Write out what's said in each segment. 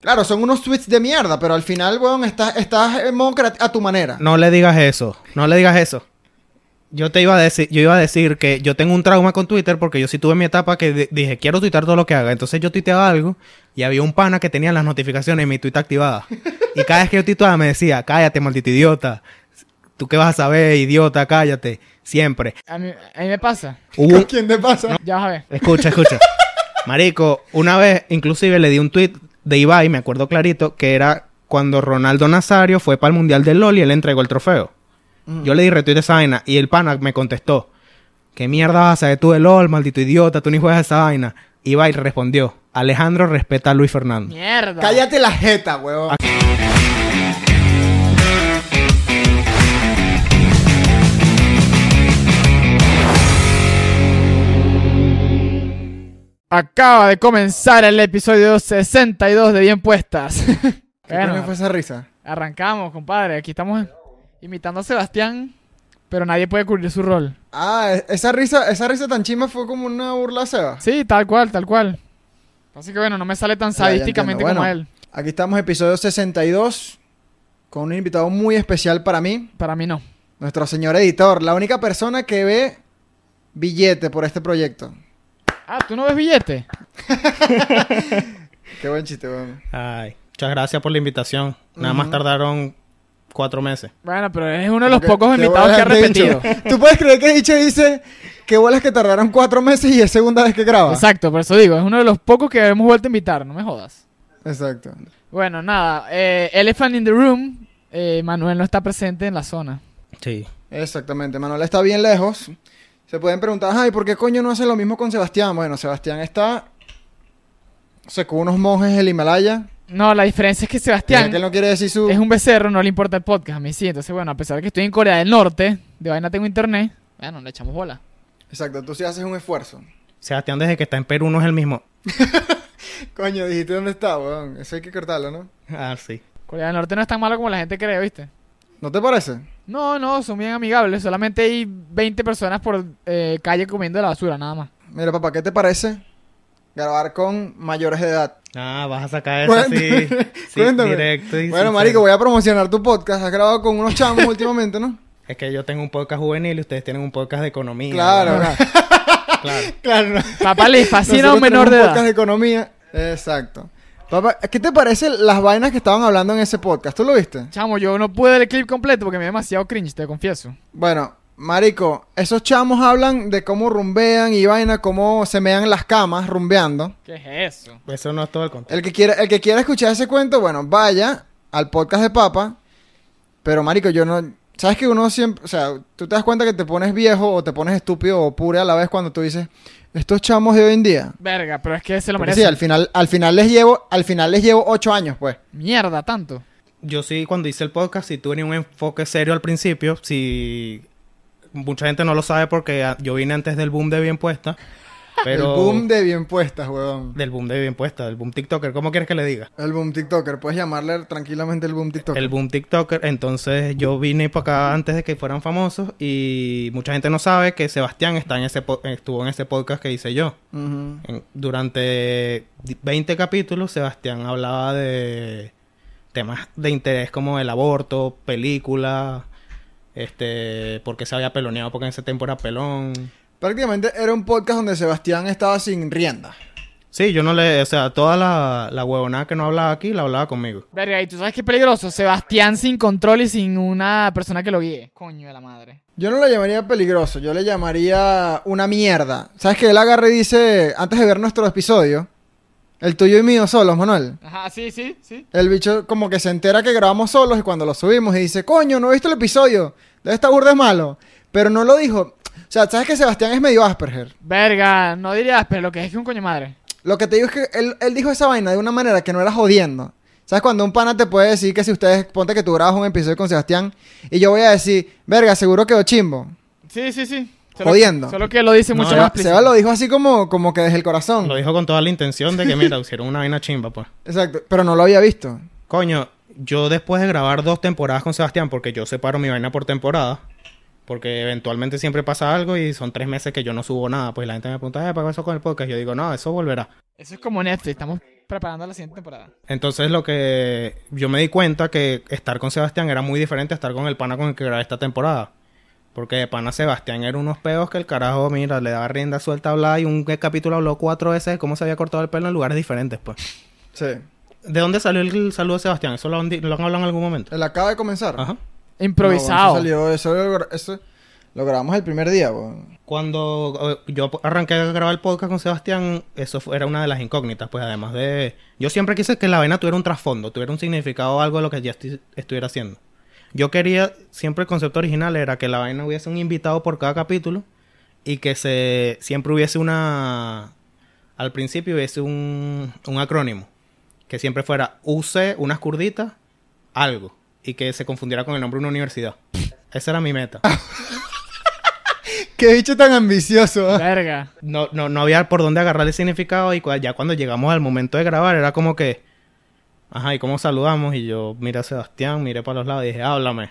Claro, son unos tweets de mierda, pero al final, weón, estás, estás en modo creat- a tu manera. No le digas eso. No le digas eso. Yo te iba a decir, yo iba a decir que yo tengo un trauma con Twitter porque yo sí tuve mi etapa que di- dije, quiero tuitear todo lo que haga. Entonces yo tuiteaba algo y había un pana que tenía las notificaciones en mi tweet activadas. Y cada vez que yo tuiteaba me decía, cállate, maldito idiota. ¿Tú qué vas a saber, idiota? Cállate. Siempre. A mí, a mí me pasa. Un- ¿Quién te pasa? Ya vas a ver. Escucha, escucha. Marico, una vez inclusive le di un tweet de Ibai, me acuerdo clarito, que era cuando Ronaldo Nazario fue para el Mundial del LOL y él entregó el trofeo. Yo le di retweet a esa vaina y el pana me contestó, ¿qué mierda vas a saber tú de LOL, maldito idiota? Tú ni juegas esa vaina. Ibai respondió, Alejandro respeta a Luis Fernando. Mierda. Cállate la jeta, weón. Acaba de comenzar el episodio 62 de Bien Puestas. ¿Qué Bueno, fue esa risa? arrancamos, compadre. Aquí estamos imitando a Sebastián, pero nadie puede cubrir su rol. Ah, e- esa risa, esa risa tan chima fue como una burla a Seba. Sí, tal cual, tal cual. Así que bueno, no me sale tan sadísticamente como Bueno. él. Aquí estamos, episodio 62, con un invitado muy especial para mí, Para mí no. nuestro señor editor, la única persona que ve billete por este proyecto. Ah, ¿tú no ves billete? Qué buen chiste, weón. Ay, muchas gracias por la invitación. Nada más tardaron cuatro meses. Bueno, pero es uno de los ¿Qué- pocos qué invitados que ha bolas dicho? repetido. ¿Tú puedes creer que dicho dice que bolas que tardaron cuatro meses y es segunda vez que graba? Exacto, por eso digo, es uno de los pocos que hemos vuelto a invitar, no me jodas. Exacto. Bueno, nada, eh, Elephant in the Room, eh, Manuel no está presente en la zona. Sí. Exactamente. Manuel está bien lejos. Se pueden preguntar, ay, ¿por qué coño no hace lo mismo con Sebastián? Bueno, Sebastián está... Se con unos monjes del Himalaya. No, la diferencia es que Sebastián que él no quiere decir su... es un becerro, no le importa el podcast, a mí sí. Entonces, bueno, a pesar de que estoy en Corea del Norte, de vaina tengo internet, bueno, le echamos bola. Exacto, tú sí haces un esfuerzo. Sebastián desde que está en Perú no es el mismo. Coño, dijiste dónde está, weón. Eso hay que cortarlo, ¿no? Ah, sí. Corea del Norte no es tan malo como la gente cree, ¿viste? ¿No te parece? No, no, son bien amigables. Solamente hay 20 personas por eh, calle comiendo la basura, nada más. Mira, papá, ¿qué te parece grabar con mayores de edad? Ah, vas a sacar eso así. Sí, cuéntame. directo y Bueno, sincero. marico, voy a promocionar tu podcast. Has grabado con unos chamos últimamente, ¿no? Es que yo tengo un podcast juvenil y ustedes tienen un podcast de economía. Claro, ¿verdad? claro. claro. no. Papá le fascina a Nosotros un menor de un edad. podcast de economía. Exacto. Papá, ¿qué te parecen las vainas que estaban hablando en ese podcast? ¿Tú lo viste? Chamo, yo no pude ver el clip completo porque me dio demasiado cringe, te confieso. Bueno, marico, esos chamos hablan de cómo rumbean y vaina, cómo se mean en las camas rumbeando. ¿Qué es eso? Eso no es todo el contexto. El que quiera, el que quiera escuchar ese cuento, bueno, vaya al podcast de Papa. Pero, marico, yo no... ¿Sabes que uno siempre... O sea, tú te das cuenta que te pones viejo o te pones estúpido o pure a la vez cuando tú dices... Estos chamos de hoy en día... Verga, pero es que se lo Porque merece. sí, al final, al final les llevo... Al final les llevo ocho años, pues. Mierda, tanto. Yo sí, cuando hice el podcast, sí tuve un enfoque serio al principio. Si mucha gente no lo sabe porque yo vine antes del boom de bien puesta. Pero El boom de bien puestas, weón. del boom de bien puesta, del boom TikToker, ¿cómo quieres que le diga? El boom TikToker. Puedes llamarle tranquilamente el boom TikToker. El boom TikToker. Entonces yo vine para acá antes de que fueran famosos y mucha gente no sabe que Sebastián está en ese po- estuvo en ese podcast que hice yo. En- durante di- 20 capítulos, Sebastián hablaba de temas de interés como el aborto, películas, este, porque se había peloneado porque en ese tiempo era pelón. Prácticamente era un podcast donde Sebastián estaba sin rienda. Sí, yo no le, o sea, toda la, la huevonada que no hablaba aquí la hablaba conmigo. Verga, y tú sabes qué peligroso. Sebastián sin control y sin una persona que lo guíe. Coño de la madre. Yo no lo llamaría peligroso, yo le llamaría una mierda. ¿Sabes que él agarra y dice, antes de ver nuestro episodio, el tuyo y mío solos, Manuel? Ajá, sí, sí, sí. El bicho como que se entera que grabamos solos y cuando lo subimos y dice, coño, no he visto el episodio, debe estar burda de malo. Pero no lo dijo. O sea, ¿sabes que Sebastián es medio Asperger? Verga, no dirías, pero lo que es es que un coño madre. Lo que te digo es que él, él dijo esa vaina de una manera que no era jodiendo. ¿Sabes? Cuando un pana te puede decir que si ustedes, ponte que tú grabas un episodio con Sebastián y yo voy a decir, verga, seguro quedó chimbo. Sí, sí, sí. Solo- Jodiendo. Solo que lo dice No, mucho ya- más. Seba lo dijo así como, como que desde el corazón. Lo dijo con toda la intención de que, mira, hicieron una vaina chimba, pues. Exacto, pero no lo había visto. Coño, yo después de grabar dos temporadas con Sebastián, porque yo separo mi vaina por temporada, Porque eventualmente siempre pasa algo y son tres meses que yo no subo nada. Pues la gente me pregunta, ¿eh, ¿para qué eso con el podcast? Yo digo, no, eso volverá. Eso es como Netflix, estamos preparando la siguiente temporada. Entonces lo que yo me di cuenta que estar con Sebastián era muy diferente a estar con el pana con el que grabé esta temporada. Porque de pana Sebastián era unos peos que el carajo, mira, le daba rienda suelta a hablar y un capítulo habló cuatro veces de cómo se había cortado el pelo en lugares diferentes, pues. Sí. ¿De dónde salió el saludo de Sebastián? ¿Eso lo han, lo han hablado en algún momento? Él acaba de comenzar. Ajá. Improvisado. No, eso salió, eso, lo- eso lo grabamos el primer día. Cuando yo arranqué a grabar el podcast con Sebastián, eso fue- era una de las incógnitas, pues además de... Yo siempre quise que la vaina tuviera un trasfondo, tuviera un significado o algo de lo que ya estoy- estuviera haciendo. Yo quería, siempre el concepto original era que la vaina hubiese un invitado por cada capítulo y que se siempre hubiese una... Al principio hubiese un, un acrónimo, que siempre fuera UC, unas curditas, algo, y que se confundiera con el nombre de una universidad. Esa era mi meta. Qué bicho tan ambicioso. ¿eh? Verga. no, no, no había por dónde agarrar el significado y ya cuando llegamos al momento de grabar era como que, ajá, ¿y cómo saludamos? Y yo miré a Sebastián, miré para los lados y dije, háblame.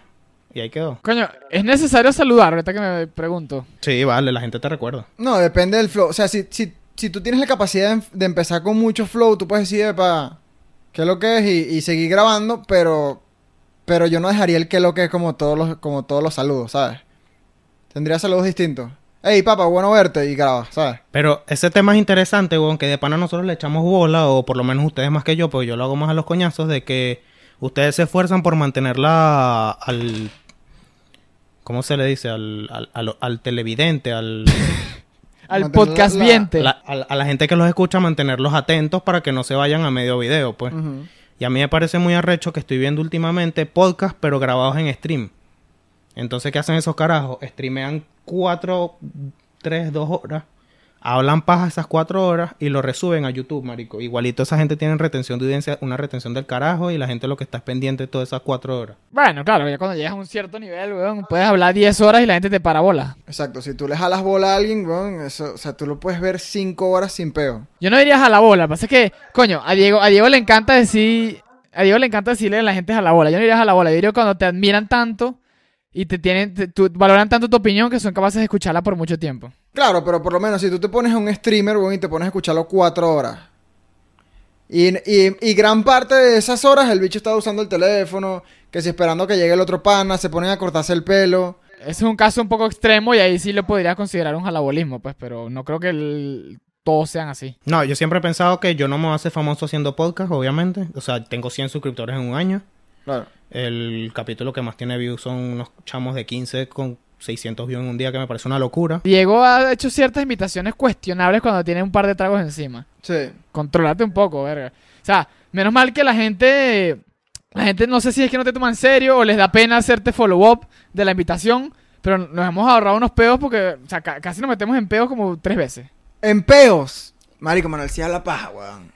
Y ahí quedó. Coño, ¿es necesario saludar? Ahorita que me pregunto. Sí, vale, la gente te recuerda. No, depende del flow. O sea, si, si, si tú tienes la capacidad de, de empezar con mucho flow, tú puedes decir, para qué es lo que es y, y seguir grabando, pero pero yo no dejaría el qué es lo que es como todos los como todos los saludos, ¿sabes? Tendría saludos distintos. Hey, papá, bueno verte y grabas, ¿sabes? Pero ese tema es interesante, weón, que de pana nosotros le echamos bola, o por lo menos ustedes más que yo, porque yo lo hago más a los coñazos, de que ustedes se esfuerzan por mantenerla al... ¿Cómo se le dice? Al, al, al- al televidente, al... Al podcast viente. a, la, a la- a la gente que los escucha, mantenerlos atentos para que no se vayan a medio video, pues. Y a mí me parece muy arrecho que estoy viendo últimamente podcast, pero grabados en stream. Entonces, ¿qué hacen esos carajos? Streamean cuatro, tres, dos horas. Hablan paja esas cuatro horas y lo resuben a YouTube, marico. Igualito esa gente tiene retención de audiencia, una retención del carajo y la gente lo que está es pendiente todas esas cuatro horas. Bueno, claro, ya cuando llegas a un cierto nivel, weón, puedes hablar 10 horas y la gente te para bola. Exacto, si tú le jalas bola a alguien, weón, eso, o sea, tú lo puedes ver cinco horas sin peo. Yo no diría a la bola, lo que pasa es que, coño, a Diego, a Diego le encanta decir, a Diego le encanta decirle a la gente a la bola. Yo no diría a la bola, yo diría cuando te admiran tanto y te tienen, te- tu- valoran tanto tu opinión que son capaces de escucharla por mucho tiempo. Claro, pero por lo menos si tú te pones a un streamer, weón, y te pones a escucharlo cuatro horas. Y, y, y gran parte de esas horas el bicho está usando el teléfono, que si esperando que llegue el otro pana, se ponen a cortarse el pelo. Ese es un caso un poco extremo y ahí sí lo podría considerar un jalabolismo, pues, pero no creo que el- todos sean así. No, yo siempre he pensado que yo no me voy a hacer famoso haciendo podcast, obviamente. O sea, tengo 100 suscriptores en un año. Claro. El capítulo que más tiene views son unos chamos de 15 con 600 views en un día, que me parece una locura. Diego ha hecho ciertas invitaciones cuestionables cuando tiene un par de tragos encima. Sí. Controlate un poco, verga. O sea, menos mal que la gente. La gente no sé si es que no te toma en serio o les da pena hacerte follow-up de la invitación. Pero nos hemos ahorrado unos pedos porque. O sea, ca- casi nos metemos en pedos como tres veces. En peos. Marico, Manuel, sí a la paja, weón.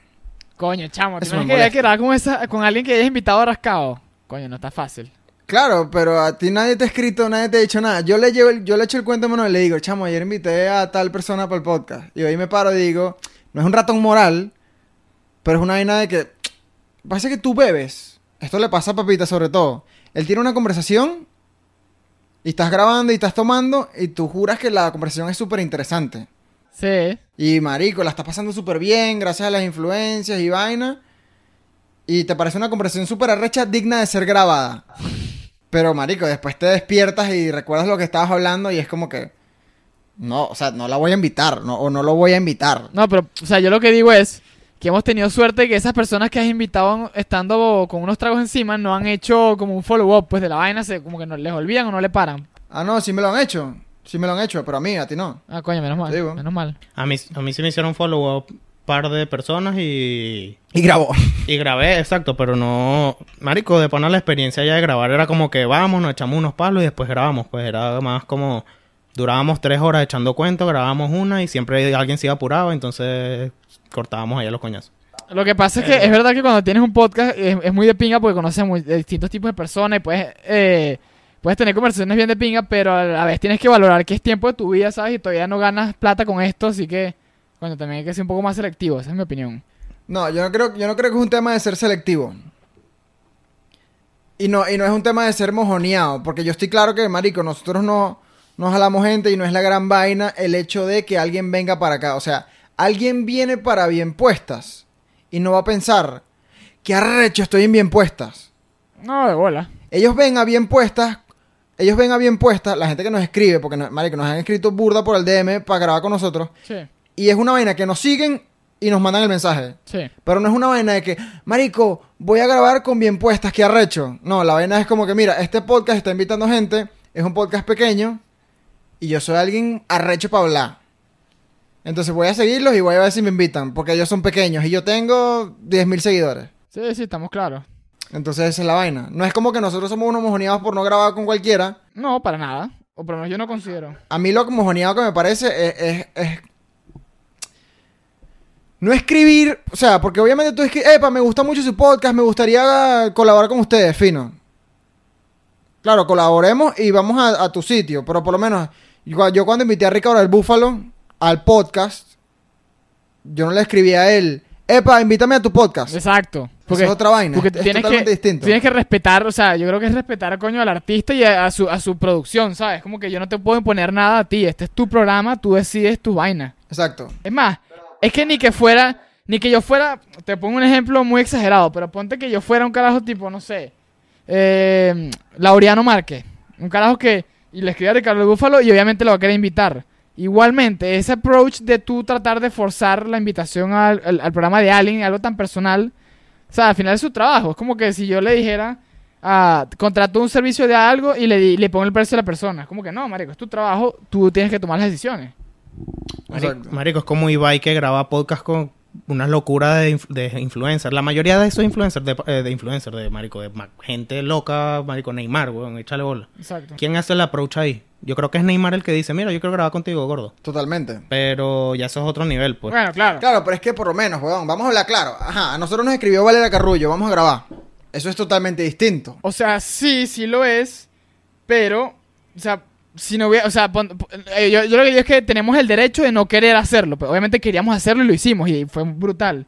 Coño, chamo, tienes que grabar con, esa, con alguien que hayas invitado a rascado. Coño, no está fácil. Claro, pero a ti nadie te ha escrito, nadie te ha dicho nada. Yo le llevo, el- yo le echo el cuento a Manuel y le digo, chamo, ayer invité a tal persona para el podcast. Y hoy me paro y digo, no es un ratón moral, pero es una vaina de que, pasa que tú bebes. Esto le pasa a Papita sobre todo. Él tiene una conversación y estás grabando y estás tomando y tú juras que la conversación es súper interesante. Sí. Y marico, la estás pasando súper bien gracias a las influencias y vaina. Y te parece una conversación súper arrecha, digna de ser grabada. Pero marico, después te despiertas y recuerdas lo que estabas hablando y es como que... No, o sea, no la voy a invitar, no, o no lo voy a invitar. No, pero, o sea, yo lo que digo es que hemos tenido suerte que esas personas que has invitado estando con unos tragos encima no han hecho como un follow-up, pues de la vaina, se, como que no les olvidan o no le paran. Ah, no, sí me lo han hecho. Sí me lo han hecho, pero a mí, a ti no. Ah, coño, menos mal. Menos mal. A mí, a mí sí me hicieron follow up par de personas y, Y grabó. y grabé, exacto, pero no... Marico, de poner la experiencia ya de grabar era como que vamos, nos echamos unos palos y después grabamos. Pues era más como... Durábamos tres horas echando cuentos, grabábamos una y siempre alguien se iba apurado, entonces cortábamos ahí a los coñazos. Lo que pasa es que es verdad que cuando tienes un podcast es, es muy de pinga porque conoces muy- de distintos tipos de personas y puedes, eh, puedes tener conversaciones bien de pinga, pero a la vez tienes que valorar que es tiempo de tu vida, ¿sabes? Y todavía no ganas plata con esto, así que, bueno, también hay que ser un poco más selectivo, esa es mi opinión. No, yo no creo, yo no creo que es un tema de ser selectivo. Y no, y no es un tema de ser mojoneado, porque yo estoy claro que, marico, nosotros no, no jalamos gente y no es la gran vaina el hecho de que alguien venga para acá. O sea, alguien viene para bien puestas y no va a pensar, qué arrecho estoy en bien puestas. No, de bola. Ellos ven a bien puestas, ellos ven a bien puestas, la gente que nos escribe, porque marico, nos han escrito burda por el DM para grabar con nosotros, Sí, y es una vaina que nos siguen y nos mandan el mensaje. sí. Pero no es una vaina de que, marico, voy a grabar con bien puestas, qué arrecho. No, la vaina es como que, mira, este podcast está invitando gente, es un podcast pequeño, y yo soy alguien arrecho para hablar. Entonces voy a seguirlos y voy a ver si me invitan, porque ellos son pequeños y yo tengo 10.000 seguidores. Sí, sí, estamos claros. Entonces esa es la vaina. No es como que nosotros somos unos mojoneados por no grabar con cualquiera. No, para nada. O por lo menos yo no considero. A mí lo mojoneado que me parece es, es- es- No escribir, o sea, porque obviamente tú escribes, epa, me gusta mucho su podcast, me gustaría colaborar con ustedes, fino. Claro, colaboremos y vamos a, a tu sitio, pero por lo menos, yo, yo cuando invité a Ricardo del Búfalo al podcast, yo no le escribí a él, epa, invítame a tu podcast. Exacto. Eso es otra vaina, Porque es tienes totalmente que, distinto. tienes que respetar, o sea, yo creo que es respetar, coño, al artista y a, a su, a su producción, ¿sabes? Como que yo no te puedo imponer nada a ti. Este es tu programa, tú decides tu vaina. Exacto. Es más, es que ni que fuera, ni que yo fuera, te pongo un ejemplo muy exagerado, pero ponte que yo fuera un carajo tipo, no sé, eh, Laureano Márquez, un carajo que, y le escribe a Ricardo Búfalo y obviamente lo va a querer invitar. Igualmente, ese approach de tú tratar de forzar la invitación al, al- programa de alguien, algo tan personal, o sea, al final es su trabajo. Es como que si yo le dijera, ah, contrató un servicio de algo y le, le pongo el precio a la persona. Es como que no, marico, es tu trabajo, tú tienes que tomar las decisiones. Marico, Exacto. marico, es como Ibai que graba podcast con unas locuras de, inf- de influencers. La mayoría de esos influencers, de, eh, de influencers, de marico, de ma- gente loca, marico, Neymar, weón, échale bola. Exacto. ¿Quién hace el approach ahí? Yo creo que es Neymar el que dice, mira, yo quiero grabar contigo, gordo. Totalmente. Pero ya eso es otro nivel, pues. Bueno, claro. Claro, pero es que por lo menos, weón, vamos a hablar claro. Ajá, a nosotros nos escribió Valeria Carrullo, vamos a grabar. Eso es totalmente distinto. O sea, sí, sí lo es, pero, o sea, si no hubiera, o sea, pon- pon- eh, yo, yo lo que digo es que tenemos el derecho de no querer hacerlo, pero obviamente queríamos hacerlo y lo hicimos y fue brutal.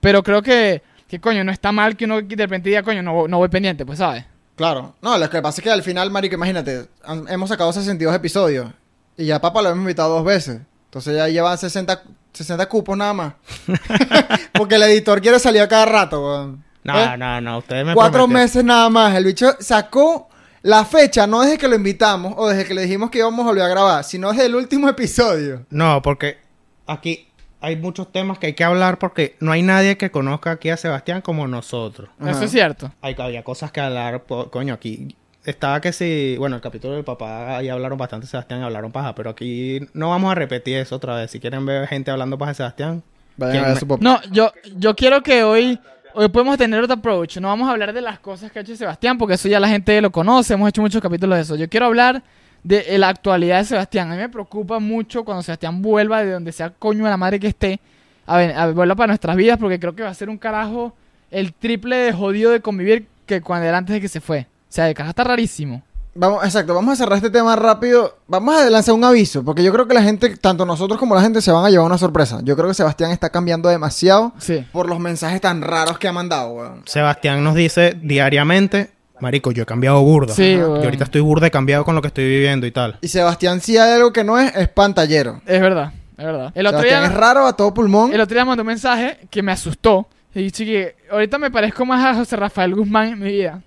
Pero creo que, que coño, no está mal que uno de repente diga, coño, no, no voy pendiente, pues, ¿sabes? Claro. No, lo que pasa es que al final, marico, imagínate, han- hemos sacado 62 episodios. Y ya papá lo hemos invitado dos veces. Entonces ya llevan 60, 60 cupos nada más. Porque el editor quiere salir a cada rato, weón. No, ¿Eh? no, no, ustedes me Cuatro meses nada más. El bicho sacó la fecha, no desde que lo invitamos o desde que le dijimos que íbamos a volver a grabar, sino desde el último episodio. No, porque aquí hay muchos temas que hay que hablar porque no hay nadie que conozca aquí a Sebastián como nosotros. Ajá. Eso es cierto. Hay, había cosas que hablar, po- coño, aquí estaba que si, bueno, el capítulo del papá ahí hablaron bastante Sebastián, hablaron paja, pero aquí no vamos a repetir eso otra vez. Si quieren ver gente hablando paja de Sebastián, Vayan ¿Quién a ver me- su pop- No, yo, yo quiero que hoy, hoy podemos tener otro approach. No vamos a hablar de las cosas que ha hecho Sebastián, porque eso ya la gente lo conoce. Hemos hecho muchos capítulos de eso. Yo quiero hablar de eh, la actualidad de Sebastián. A mí me preocupa mucho cuando Sebastián vuelva de donde sea coño de la madre que esté, a, ver, a vuelva para nuestras vidas, porque creo que va a ser un carajo el triple de jodido de convivir que cuando era antes de que se fue. O sea, el carajo está rarísimo. Vamos, exacto, vamos a cerrar este tema rápido. Vamos a lanzar un aviso, porque yo creo que la gente, tanto nosotros como la gente, se van a llevar una sorpresa. Yo creo que Sebastián está cambiando demasiado Sí. por los mensajes tan raros que ha mandado, weón. Sebastián nos dice diariamente, marico, yo he cambiado burda. Sí, Ajá. weón. Y ahorita estoy burda y cambiado con lo que estoy viviendo y tal. Y Sebastián, si hay algo que no es, es pantallero. Es verdad, es verdad. El otro Sebastián día... es raro a todo pulmón. El otro día mandó un mensaje que me asustó. Y dije que ahorita me parezco más a José Rafael Guzmán en mi vida.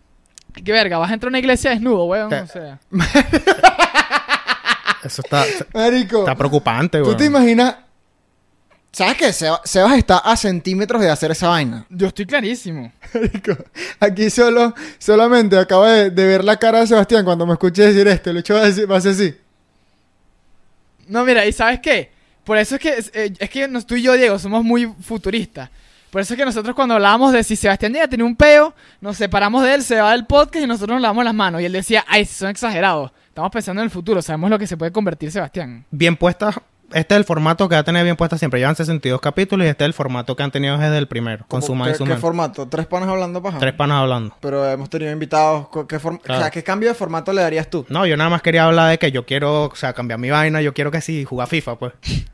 Qué verga, vas a entrar a una iglesia desnudo, weón. O sea. Eso está, Marico, está preocupante, ¿tú weón. te imaginas? ¿Sabes qué? Seba- Sebas está a centímetros de hacer esa vaina. Yo estoy clarísimo. Marico, aquí solo, solamente acabo de, de ver la cara de Sebastián cuando me escuché decir esto. El hecho va a, decir, va a ser así. No, mira, ¿y sabes qué? Por eso es que, eh, es que nos- tú y yo, Diego, somos muy futuristas. Por eso es que nosotros cuando hablábamos de si Sebastián llega a tener un peo, nos separamos de él, se va del podcast y nosotros nos lavamos las manos. Y él decía, ay, son exagerados. Estamos pensando en el futuro, sabemos lo que se puede convertir Sebastián. Bien puestas este es el formato que va a tener bien puesta siempre. Llevan 62 capítulos y este es el formato que han tenido desde el primero. Con su ¿Qué, su qué formato? ¿Tres panas hablando paja? Tres panas hablando. Pero hemos tenido invitados. ¿Qué, form- Claro. o sea, ¿qué cambio de formato le darías tú? No, yo nada más quería hablar de que yo quiero, o sea, cambiar mi vaina. Yo quiero que sí, jugar FIFA, pues.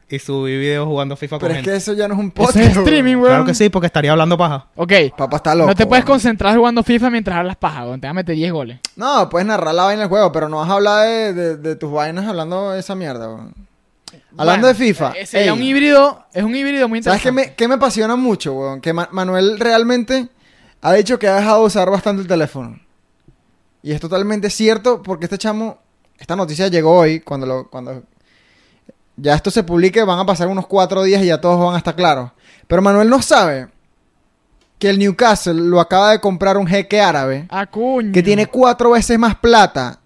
Y subir videos jugando FIFA Pero con es que eso ya no es un Eso podcast. es streaming, weón. Claro que sí, porque estaría hablando paja. Ok. Papá está loco. no te puedes weón. concentrar jugando FIFA mientras hablas paja, weón. Te vas a meter 10 goles. No, puedes narrar la vaina del juego, pero no vas a hablar de, de- de tus vainas hablando de esa mierda, weón. Hablando Bueno, de FIFA. eh, sería ey, un híbrido, es un híbrido muy ¿Sabes interesante. qué me, qué me apasiona mucho, weón? Que Ma- Manuel realmente ha dicho que ha dejado de usar bastante el teléfono. Y es totalmente cierto porque este chamo, esta noticia llegó hoy, cuando lo, cuando ya esto se publique van a pasar unos cuatro días y ya todos van a estar claros. Pero Manuel no sabe que el Newcastle lo acaba de comprar un jeque árabe Ah, que tiene cuatro veces más plata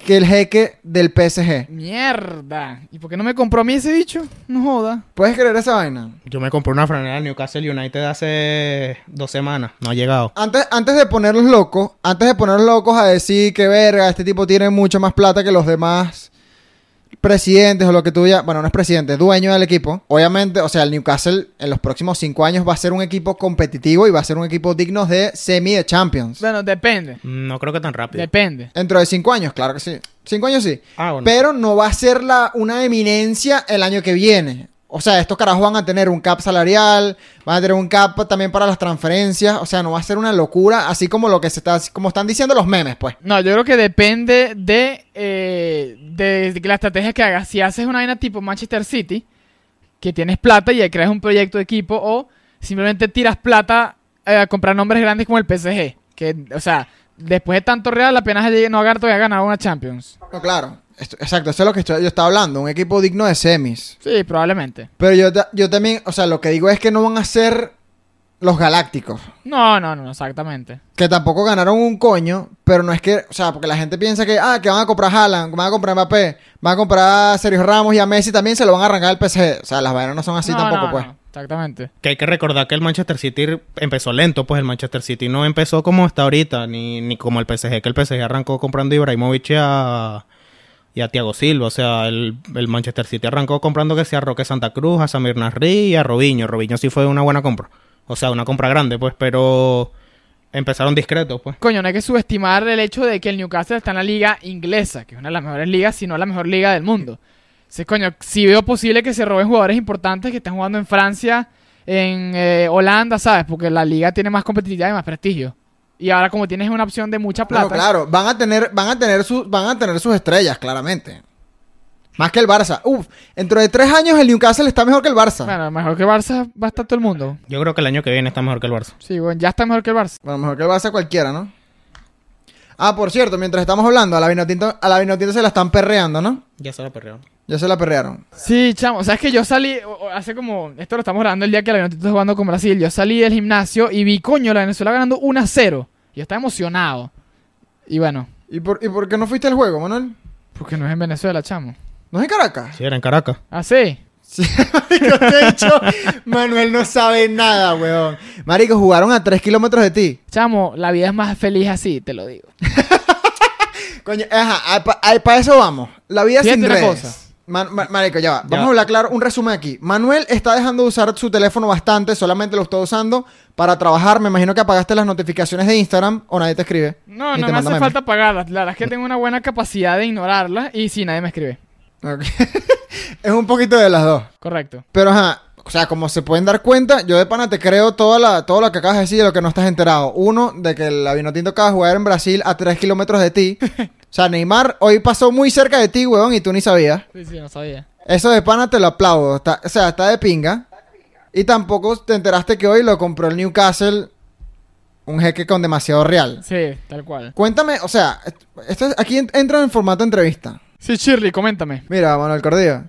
que el jeque del PSG. Mierda. ¿Y por qué no me compró a mí ese bicho? No joda. ¿Puedes creer esa vaina? Yo me compré una franela de Newcastle United hace dos semanas. No ha llegado. Antes, antes de ponerlos locos, antes de ponerlos locos a decir que verga, este tipo tiene mucho más plata que los demás presidentes o lo que tú ya, bueno, no es presidente, es dueño del equipo. Obviamente, o sea, el Newcastle en los próximos cinco años va a ser un equipo competitivo y va a ser un equipo digno de semi de Champions. Bueno, depende. No creo que tan rápido. Depende. Dentro de cinco años, claro que sí. Cinco años sí. Ah, bueno. Pero no va a ser la, una eminencia el año que viene. O sea, estos carajos van a tener un cap salarial, van a tener un cap también para las transferencias. O sea, no va a ser una locura, así como lo que se está, como están diciendo los memes, pues. No, yo creo que depende de, eh, de, de la estrategia que hagas. Si haces una vaina tipo Manchester City, que tienes plata y creas un proyecto de equipo, o simplemente tiras plata eh, a comprar nombres grandes como el PSG. Que, o sea, después de tanto real, apenas no todavía ganado una Champions. No, claro. Esto- exacto, eso es lo que estoy- yo estaba hablando. Un equipo digno de semis. Sí, probablemente. Pero yo, yo también, o sea, lo que digo es que no van a ser los galácticos. No, no, no, exactamente. Que tampoco ganaron un coño, pero no es que, o sea, porque la gente piensa que, ah, que van a comprar a Haaland, van a comprar a Mbappé, van a comprar a Sergio Ramos y a Messi también se lo van a arrancar al PSG. O sea, las vainas no son así No, tampoco, no, pues. no, exactamente. Que hay que recordar que el Manchester City empezó lento, pues el Manchester City no empezó como está ahorita, ni, ni como el PSG, que el PSG arrancó comprando a Ibrahimovic y a, y a Thiago Silva. O sea, el, el Manchester City arrancó comprando que sea a Roque Santa Cruz, a Samir Nasri y a Robinho. Robinho sí fue una buena compra. O sea, una compra grande, pues, pero empezaron discretos, pues. Coño, no hay que subestimar el hecho de que el Newcastle está en la liga inglesa, que es una de las mejores ligas, si no la mejor liga del mundo. Coño, si veo posible que se roben jugadores importantes que están jugando en Francia, en eh, Holanda, ¿sabes? Porque la liga tiene más competitividad y más prestigio. Y ahora como tienes una opción de mucha plata... Bueno, claro, van a tener, van a tener sus, van a tener sus estrellas, claramente. Más que el Barça. Uf, dentro de tres años el Newcastle está mejor que el Barça. Bueno, Bueno, mejor que el Barça va a estar todo el mundo. Yo creo que el año que viene está mejor que el Barça. Sí, bueno, ya está mejor que el Barça. mejor que el Barça cualquiera, ¿no? Ah, por cierto, mientras estamos hablando, a la Vinotinto, a la Vinotinto se la están perreando, ¿no? Ya se la perrearon. Ya se la perrearon. Sí, chamo. O sea, es que yo salí hace como... Esto lo estamos grabando el día que la Vinotinto está jugando con Brasil. Yo salí del gimnasio y vi, coño, la Venezuela ganando 1 a 0. Y yo estaba emocionado. Y bueno, ¿Y por, ¿Y por qué no fuiste al juego, Manuel? porque no es en Venezuela, chamo. ¿No es en Caracas? Sí, era en Caracas. Ah, sí. Sí, marico, te he dicho, Manuel no sabe nada, weón. Marico, jugaron a 3 kilómetros de ti. Chamo, la vida es más feliz así, te lo digo. Coño, ajá, para eso vamos. La vida Fíjate sin una redes. cosa. Man- ma- marico, ya va. Ya. Vamos a hablar claro, un resumen aquí. Manuel está dejando de usar su teléfono bastante, solamente lo está usando para trabajar. Me imagino que apagaste las notificaciones de Instagram o nadie te escribe. No, no me hace memes. falta pagarlas. La verdad es que tengo una buena capacidad de ignorarlas y si nadie me escribe. Ok. es un poquito de las dos. Correcto. Pero ajá, o sea, como se pueden dar cuenta, yo de pana te creo toda la, todo lo que acabas de decir de lo que no estás enterado. Uno, de que el Avinotinto acaba de jugar en Brasil a 3 kilómetros de ti. o sea, Neymar hoy pasó muy cerca de ti, weón, y tú ni sabías. Sí, sí, no sabía. Eso de pana te lo aplaudo. Está- o sea, está de pinga. Y tampoco te enteraste que hoy lo compró el Newcastle un jeque con demasiado real. Sí, tal cual. Cuéntame, o sea, esto es- aquí en- entra en formato entrevista. Sí, Shirley, coméntame. Mira, Manuel Cordillo,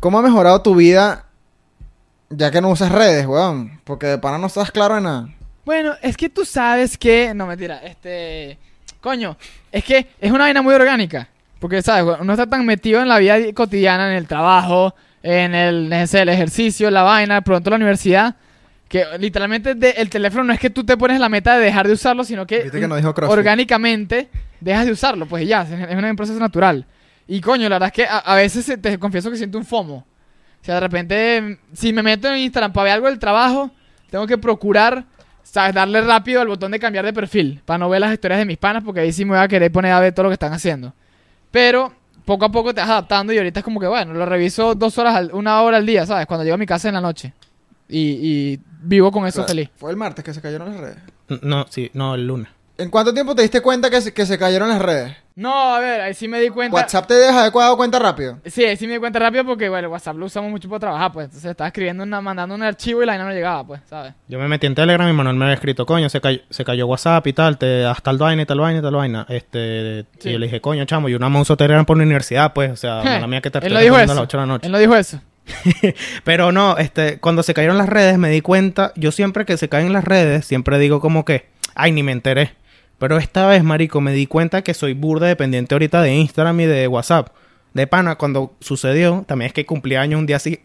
¿cómo ha mejorado tu vida ya que no usas redes, weón? Porque de pana no estás claro en nada. Bueno, es que tú sabes que... No, mentira. Este... Coño, es que es una vaina muy orgánica. Porque, ¿sabes? Uno está tan metido en la vida cotidiana, en el trabajo, en el, sé, el ejercicio, la vaina, pronto la universidad, que literalmente de- el teléfono no es que tú te pones la meta de dejar de usarlo, sino que, que no dijo orgánicamente dejas de usarlo. Pues ya, es, un proceso natural. Y coño, la verdad es que a, a veces te confieso que siento un FOMO. O sea, de repente, si me meto en Instagram para ver algo del trabajo, tengo que procurar, ¿sabes? Darle rápido al botón de cambiar de perfil para no ver las historias de mis panas, porque ahí sí me voy a querer poner a ver todo lo que están haciendo. Pero poco a poco te vas adaptando y ahorita es como que, bueno, lo reviso dos horas, al- una hora al día, ¿sabes? Cuando llego a mi casa en la noche. Y, y vivo con eso Claro, feliz. Fue el martes que se cayeron las redes. No, sí, no, el lunes. ¿En cuánto tiempo te diste cuenta que se, que se cayeron las redes? No, a ver, ahí sí me di cuenta. WhatsApp te deja de dado cuenta rápido. Sí, ahí sí me di cuenta rápido porque, bueno, WhatsApp lo usamos mucho para trabajar, pues. Entonces estaba escribiendo, una, mandando un archivo y la vaina no llegaba, pues, ¿sabes? Yo me metí en Telegram y Manuel me había escrito, coño, se cayó, se cayó WhatsApp y tal, te das tal vaina y tal vaina y tal vaina. Este, Sí. Y yo le dije, coño, chamo, yo no me uso Telegram por la universidad, pues, o sea, mala mía que te Él dijo a las 8 de la noche. Él no dijo eso. Pero no, este, cuando se cayeron las redes me di cuenta, yo siempre que se caen las redes, siempre digo como que, ay, ni me enteré. Pero esta vez, marico, me di cuenta que soy burda dependiente ahorita de Instagram y de WhatsApp. De pana, cuando sucedió, también es que cumplí años un día así.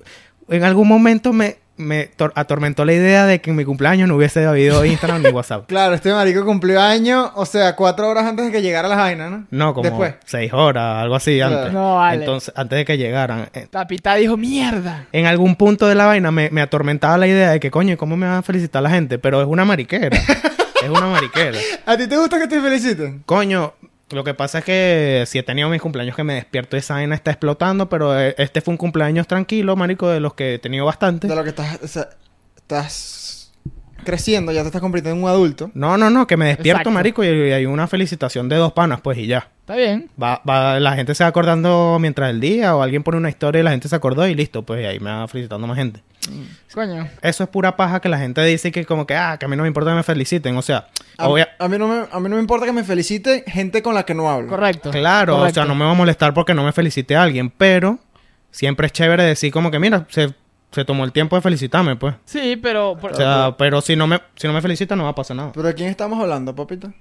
En algún momento me, me tor- atormentó la idea de que en mi cumpleaños no hubiese habido Instagram ni WhatsApp. Claro, este marico cumplió año, o sea, cuatro horas antes de que llegara la vaina, ¿no? No, como Después. seis horas, algo así Claro. antes. No, vale. Entonces, antes de que llegaran. Eh, Tapita dijo, mierda. En algún punto de la vaina me, me atormentaba la idea de que, coño, ¿cómo me va a felicitar la gente? Pero es una mariquera. es una mariquera. ¿A ti te gusta que te feliciten? Coño, lo que pasa es que si he tenido mis cumpleaños que me despierto y esa vaina está explotando, pero eh, este fue un cumpleaños tranquilo, marico, de los que he tenido bastante. De lo que estás, o sea, estás creciendo, ya te estás convirtiendo en un adulto. No, no, no, que me despierto, Exacto. marico, y, y hay una felicitación de dos panas, pues, y ya. Está bien. Va, va, la gente se va acordando mientras el día, o alguien pone una historia y la gente se acordó y listo, pues, y ahí me va felicitando más gente. Coño. Eso es pura paja que la gente dice que como que, ah, que a mí no me importa que me feliciten. O sea, A, obvia- a mí no me, a mí no me importa que me felicite gente con la que no hablo. Correcto. claro, Correcto. o sea, no me va a molestar porque no me felicite a alguien, pero siempre es chévere decir como que, mira, se, se tomó el tiempo de felicitarme, pues. Sí, pero... por- O sea, pero si no me, si no me felicita no va a pasar nada. ¿Pero de quién estamos hablando, papito?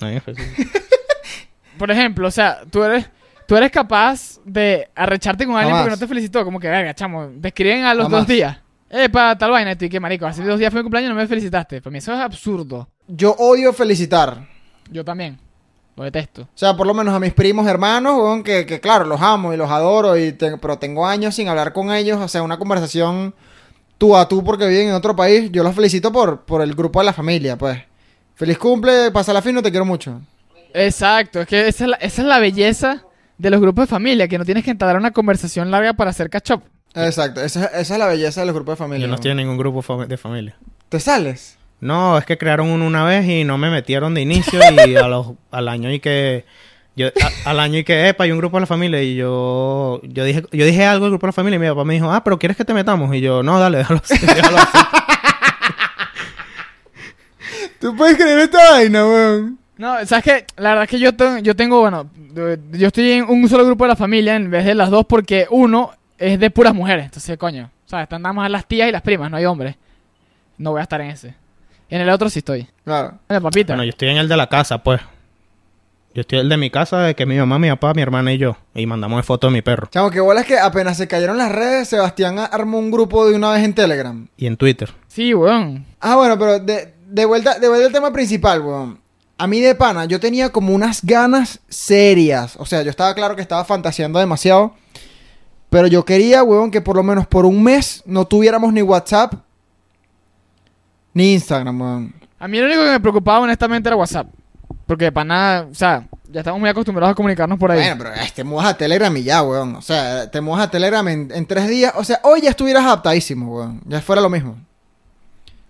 Nadie me felicita. por ejemplo, o sea, tú eres... Tú eres capaz de arrecharte con alguien Jamás. porque no te felicitó. Como que, verga, chamo, te escriben a los Jamás. dos días. Eh, para tal vaina. Y tú, y que marico, hace dos días fue mi cumpleaños y no me felicitaste. Para mí eso es absurdo. Yo odio felicitar. Yo también. Lo detesto. O sea, por lo menos a mis primos hermanos, weón, que, que claro, los amo y los adoro, y te- pero tengo años sin hablar con ellos. O sea, una conversación tú a tú porque viven en otro país. Yo los felicito por, por el grupo de la familia, pues. Feliz cumple, pasa la fino, te quiero mucho. Exacto. Es que esa es la, esa es la belleza de los grupos de familia. Que no tienes que entablar una conversación larga para hacer catch up. Exacto, esa, esa es la belleza de los grupos de familia. Yo no estoy en ningún grupo de familia. ¿Te sales? No, es que crearon uno una vez y no me metieron de inicio y a los, al año y que yo a- al año y que epa hay un grupo de la familia y yo yo dije yo dije algo del grupo de la familia y mi papá me dijo ah pero quieres que te metamos y yo no dale déjalo así, déjalo así". ¿Tú puedes creer esta vaina, weón? No, sabes que la verdad es que yo, te- yo tengo, bueno, yo estoy en un solo grupo de la familia en vez de las dos porque uno es de puras mujeres. Entonces, coño, ¿sabes? Están nada más las tías y las primas, no hay hombres. No voy a estar en ese. En el otro sí estoy. Claro. Dale, papita. bueno yo estoy en el de la casa pues yo estoy en el de mi casa de que mi mamá mi papá mi hermana y yo y mandamos foto de mi perro Chamo, que bolas que apenas se cayeron las redes, Sebastián armó un grupo de una vez en Telegram. y en Twitter Sí, weón. Ah, bueno, pero de, de vuelta, de vuelta al tema principal, weón. A mí de pana, yo tenía como unas ganas serias. O sea, yo estaba claro que estaba fantaseando demasiado. Pero yo quería, weón, que por lo menos por un mes no tuviéramos ni WhatsApp ni Instagram, weón. A mí lo único que me preocupaba honestamente era WhatsApp. Porque para nada, o sea, ya estamos muy acostumbrados a comunicarnos por ahí. Bueno, pero eh, te mudas a Telegram y ya, weón. O sea, te mudas a Telegram en, en tres días. O sea, hoy ya estuvieras adaptadísimo, weón. Ya fuera lo mismo.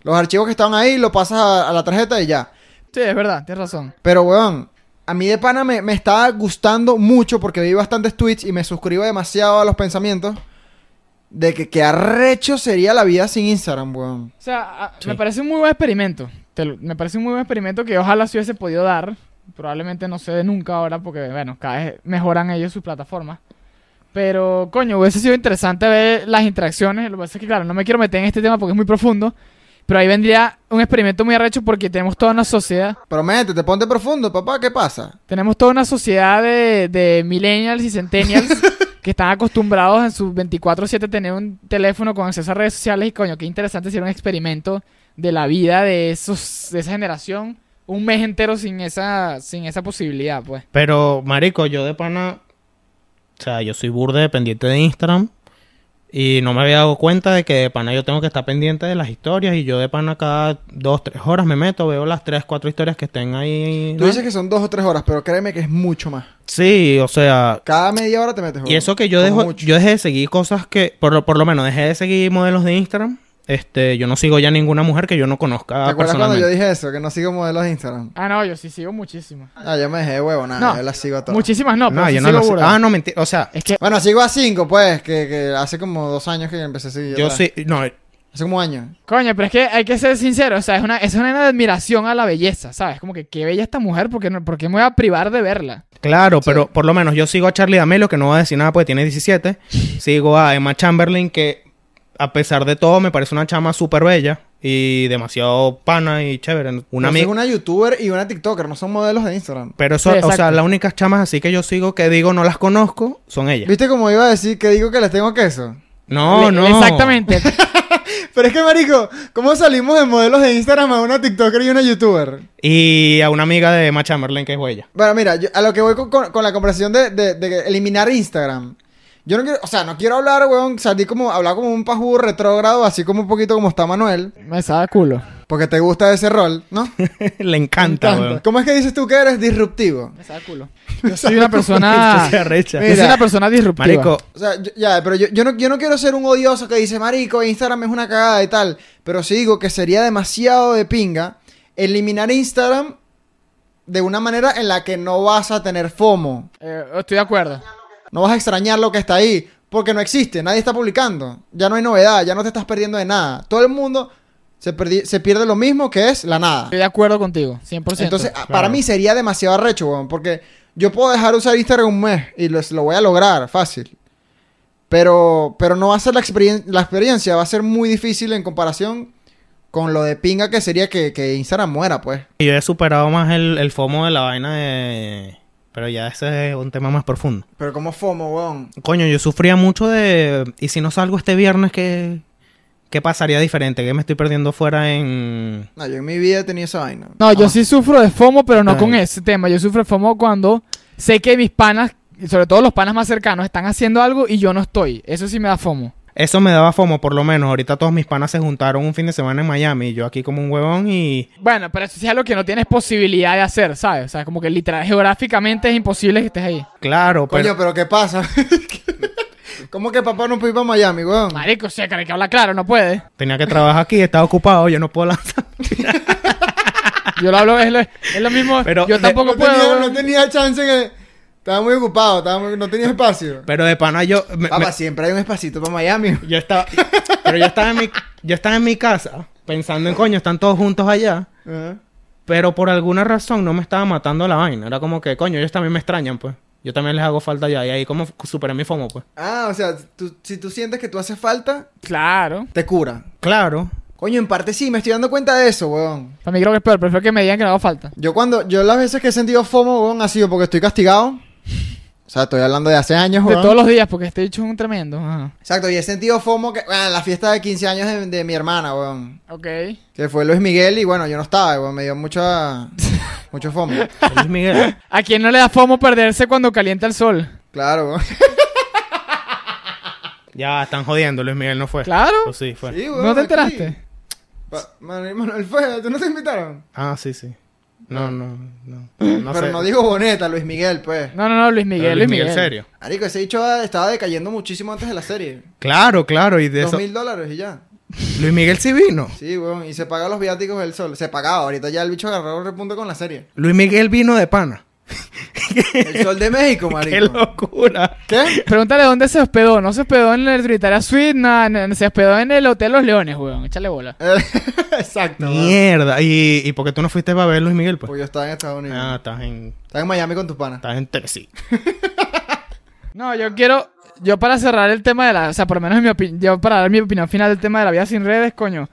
Los archivos que estaban ahí los pasas a, a la tarjeta y ya. Sí, es verdad, tienes razón. Pero, weón, a mí de pana me, me estaba gustando mucho porque vi bastantes tweets y me suscribo demasiado a los pensamientos de que qué arrecho sería la vida sin Instagram, weón. O sea, a- Sí. me parece un muy buen experimento. Te me parece un muy buen experimento que ojalá se hubiese podido dar. Probablemente no se dé nunca ahora porque, bueno, cada vez mejoran ellos sus plataformas. Pero, coño, hubiese sido interesante ver las interacciones. Lo que pasa es que, claro, no me quiero meter en este tema porque es muy profundo. Pero ahí vendría un experimento muy arrecho porque tenemos toda una sociedad. Pero métete, ponte profundo, papá, ¿qué pasa? Tenemos toda una sociedad de, de millennials y centennials que están acostumbrados en sus 24-7 tener un teléfono con acceso a redes sociales. Y coño, qué interesante sería un experimento de la vida de esos de esa generación. Un mes entero sin esa, sin esa posibilidad, pues. Pero, marico, yo de pana... O sea, yo soy burde dependiente de Instagram. Y no me había dado cuenta de que de pana yo tengo que estar pendiente de las historias y yo de pana cada dos, tres horas me meto, veo las tres, cuatro historias que estén ahí. Tú ¿no? dices que son dos o tres horas, pero créeme que es mucho más. Sí, o sea, Cada media hora te metes. y eso que yo dejo, mucho. yo dejé de seguir cosas que, por lo, por lo menos dejé de seguir modelos de Instagram. Este, yo no sigo ya ninguna mujer que yo no conozca ¿Te acuerdas cuando yo dije eso? Que no sigo modelos de Instagram. Ah, no, yo sí sigo muchísimas. Ah, yo me dejé de huevo, nada, No, yo las sigo a todas. Muchísimas no, pero no, sí yo no sigo burda. Ah, no, mentira. O sea, Es que Bueno, sigo a cinco, pues, que, que hace como dos años que empecé a seguir. yo sí, no, Hace como años. Coño, pero es que hay que ser sincero, o sea, es una, es una admiración a la belleza, ¿sabes? Como que qué bella esta mujer, porque no, ¿por qué me voy a privar de verla? Claro, pero por lo menos yo sigo a Charlie D'Amelio, que no va a decir nada porque tiene 17. Sigo a Emma Chamberlain, que a pesar de todo me parece una chama súper bella y demasiado pana y chévere. Una es una youtuber y una tiktoker, no son modelos de Instagram. Pero eso, Sí, o sea, las únicas chamas así que yo sigo que digo no las conozco son ellas. ¿Viste cómo iba a decir que digo que les tengo queso? No, Le- no. Exactamente. Pero es que, marico, ¿cómo salimos de modelos de Instagram a una tiktoker y una youtuber? Y a una amiga de Emma Chamberlain, que es ella. Bueno, mira, yo- a lo que voy con, con- con la conversación de, de- de eliminar Instagram. Yo no quiero, o sea, no quiero hablar, weón, salir como, hablar como un pajú retrógrado, así como un poquito como está Manuel, me sabe culo. porque te gusta ese rol, ¿no? Le encanta, weón. ¿Cómo es que dices tú que eres disruptivo? Me sabe culo. Yo soy una persona... Se arrecha. yo soy una persona disruptiva. Marico, O sea, yo- ya, pero yo, yo, no, yo no quiero ser un odioso que dice, marico, Instagram es una cagada y tal. Pero sí digo que sería demasiado de pinga eliminar Instagram de una manera en la que no vas a tener FOMO. Eh, estoy de acuerdo. No vas a extrañar lo que está ahí. Porque no existe, nadie está publicando. Ya no hay novedad, ya no te estás perdiendo de nada. Todo el mundo se, perdi- se pierde lo mismo que es la nada. Estoy de acuerdo contigo, 100%. Entonces, claro. para mí sería demasiado arrecho, weón. Porque yo puedo dejar de usar Instagram un mes y lo, lo voy a lograr, fácil. Pero, pero no va a ser la, experien- la experiencia, va a ser muy difícil en comparación con lo de pinga que sería que, que Instagram muera, pues. yo he superado más el, el FOMO de la vaina de... Pero ya ese es un tema más profundo. Pero como FOMO, weón. Coño, yo sufría mucho de... ¿Y si no salgo este viernes, qué, qué pasaría diferente? ¿Qué me estoy perdiendo fuera en...? No, yo en mi vida he tenido esa vaina. No, yo sí sufro de FOMO, pero no Ay. con ese tema. Yo sufro de FOMO cuando sé que mis panas, y sobre todo los panas más cercanos, están haciendo algo y yo no estoy. Eso sí me da FOMO. Eso me daba FOMO, por lo menos. Ahorita todos mis panas se juntaron un fin de semana en Miami y yo aquí como un huevón y... Bueno, pero eso sí es algo que no tienes posibilidad de hacer, ¿sabes? O sea, como que literal, geográficamente es imposible que estés ahí. Claro, Coño, pero... pero ¿qué pasa? ¿Cómo que papá no puede ir para Miami, weón? Marico, o sea, que hay que hablar claro, no puede. Tenía que trabajar aquí, estaba ocupado, yo no puedo lanzar. Yo lo hablo, es lo, es lo mismo. Pero yo tampoco no, puedo. tenía, no tenía chance que... Estaba muy ocupado, estaba muy- no tenía espacio. Pero de pana yo... me- Papá, me- siempre hay un espacito para Miami. yo estaba... pero yo estaba en mi... Yo estaba en mi casa pensando en coño, están todos juntos allá. Ajá. Pero por alguna razón no me estaba matando la vaina. Era como que, coño, ellos también me extrañan, pues. Yo también les hago falta allá. Y ahí como superé mi FOMO, pues. Ah, o sea, tú- si tú sientes que tú haces falta, Claro. te cura. Claro. Coño, en parte sí, me estoy dando cuenta de eso, weón. Para mí creo que es peor. Prefiero que me digan que no hago falta. Yo cuando, yo las veces que he sentido FOMO, weón, ha sido porque estoy castigado. O sea, estoy hablando de hace años, De weón. todos los días, porque este dicho es un tremendo. Ajá. Exacto, y he sentido FOMO que, bueno, en la fiesta de 15 años de, de mi hermana, weón. Ok. Que fue Luis Miguel y bueno, yo no estaba, weón, me dio mucha, mucho FOMO. Luis Miguel. ¿A quién no le da FOMO perderse cuando calienta el sol? Claro, weón. ya, están jodiendo. Luis Miguel no fue. Claro. O sí, fue. Sí, weón, ¿No te aquí. enteraste? Manuel, Manuel fue, ¿tú no te invitaron? Ah, sí, sí. No, no, no. No Pero sé. no digo Boneta, Luis Miguel, pues. No, no, no, Luis Pero Miguel, Luis Miguel. serio. Marico, ese dicho estaba decayendo muchísimo antes de la serie. Claro, claro. Y de Dos eso... mil dólares y ya. Luis Miguel sí vino. Sí, weón, y se paga los viáticos del sol. Se pagaba, ahorita ya el bicho agarró repunte con la serie. Luis Miguel vino de pana. El sol de México, ¡Qué marico. locura! ¿Qué? Pregúntale dónde se hospedó. No se hospedó en el Trinitaria Suite, nada, se hospedó en el Hotel Los Leones, weón. Échale bola. Exacto. Mierda. ¿Y, ¿Y por qué tú no fuiste para ver Luis Miguel, pues? Porque yo estaba en Estados Unidos. Ah, estás en... Estaba en Miami con tus panas. Estás en Tennessee. No, yo quiero. Yo para cerrar el tema de la. O sea, por lo menos en mi opinión. Yo para dar mi opinión final del tema de la vida sin redes, coño.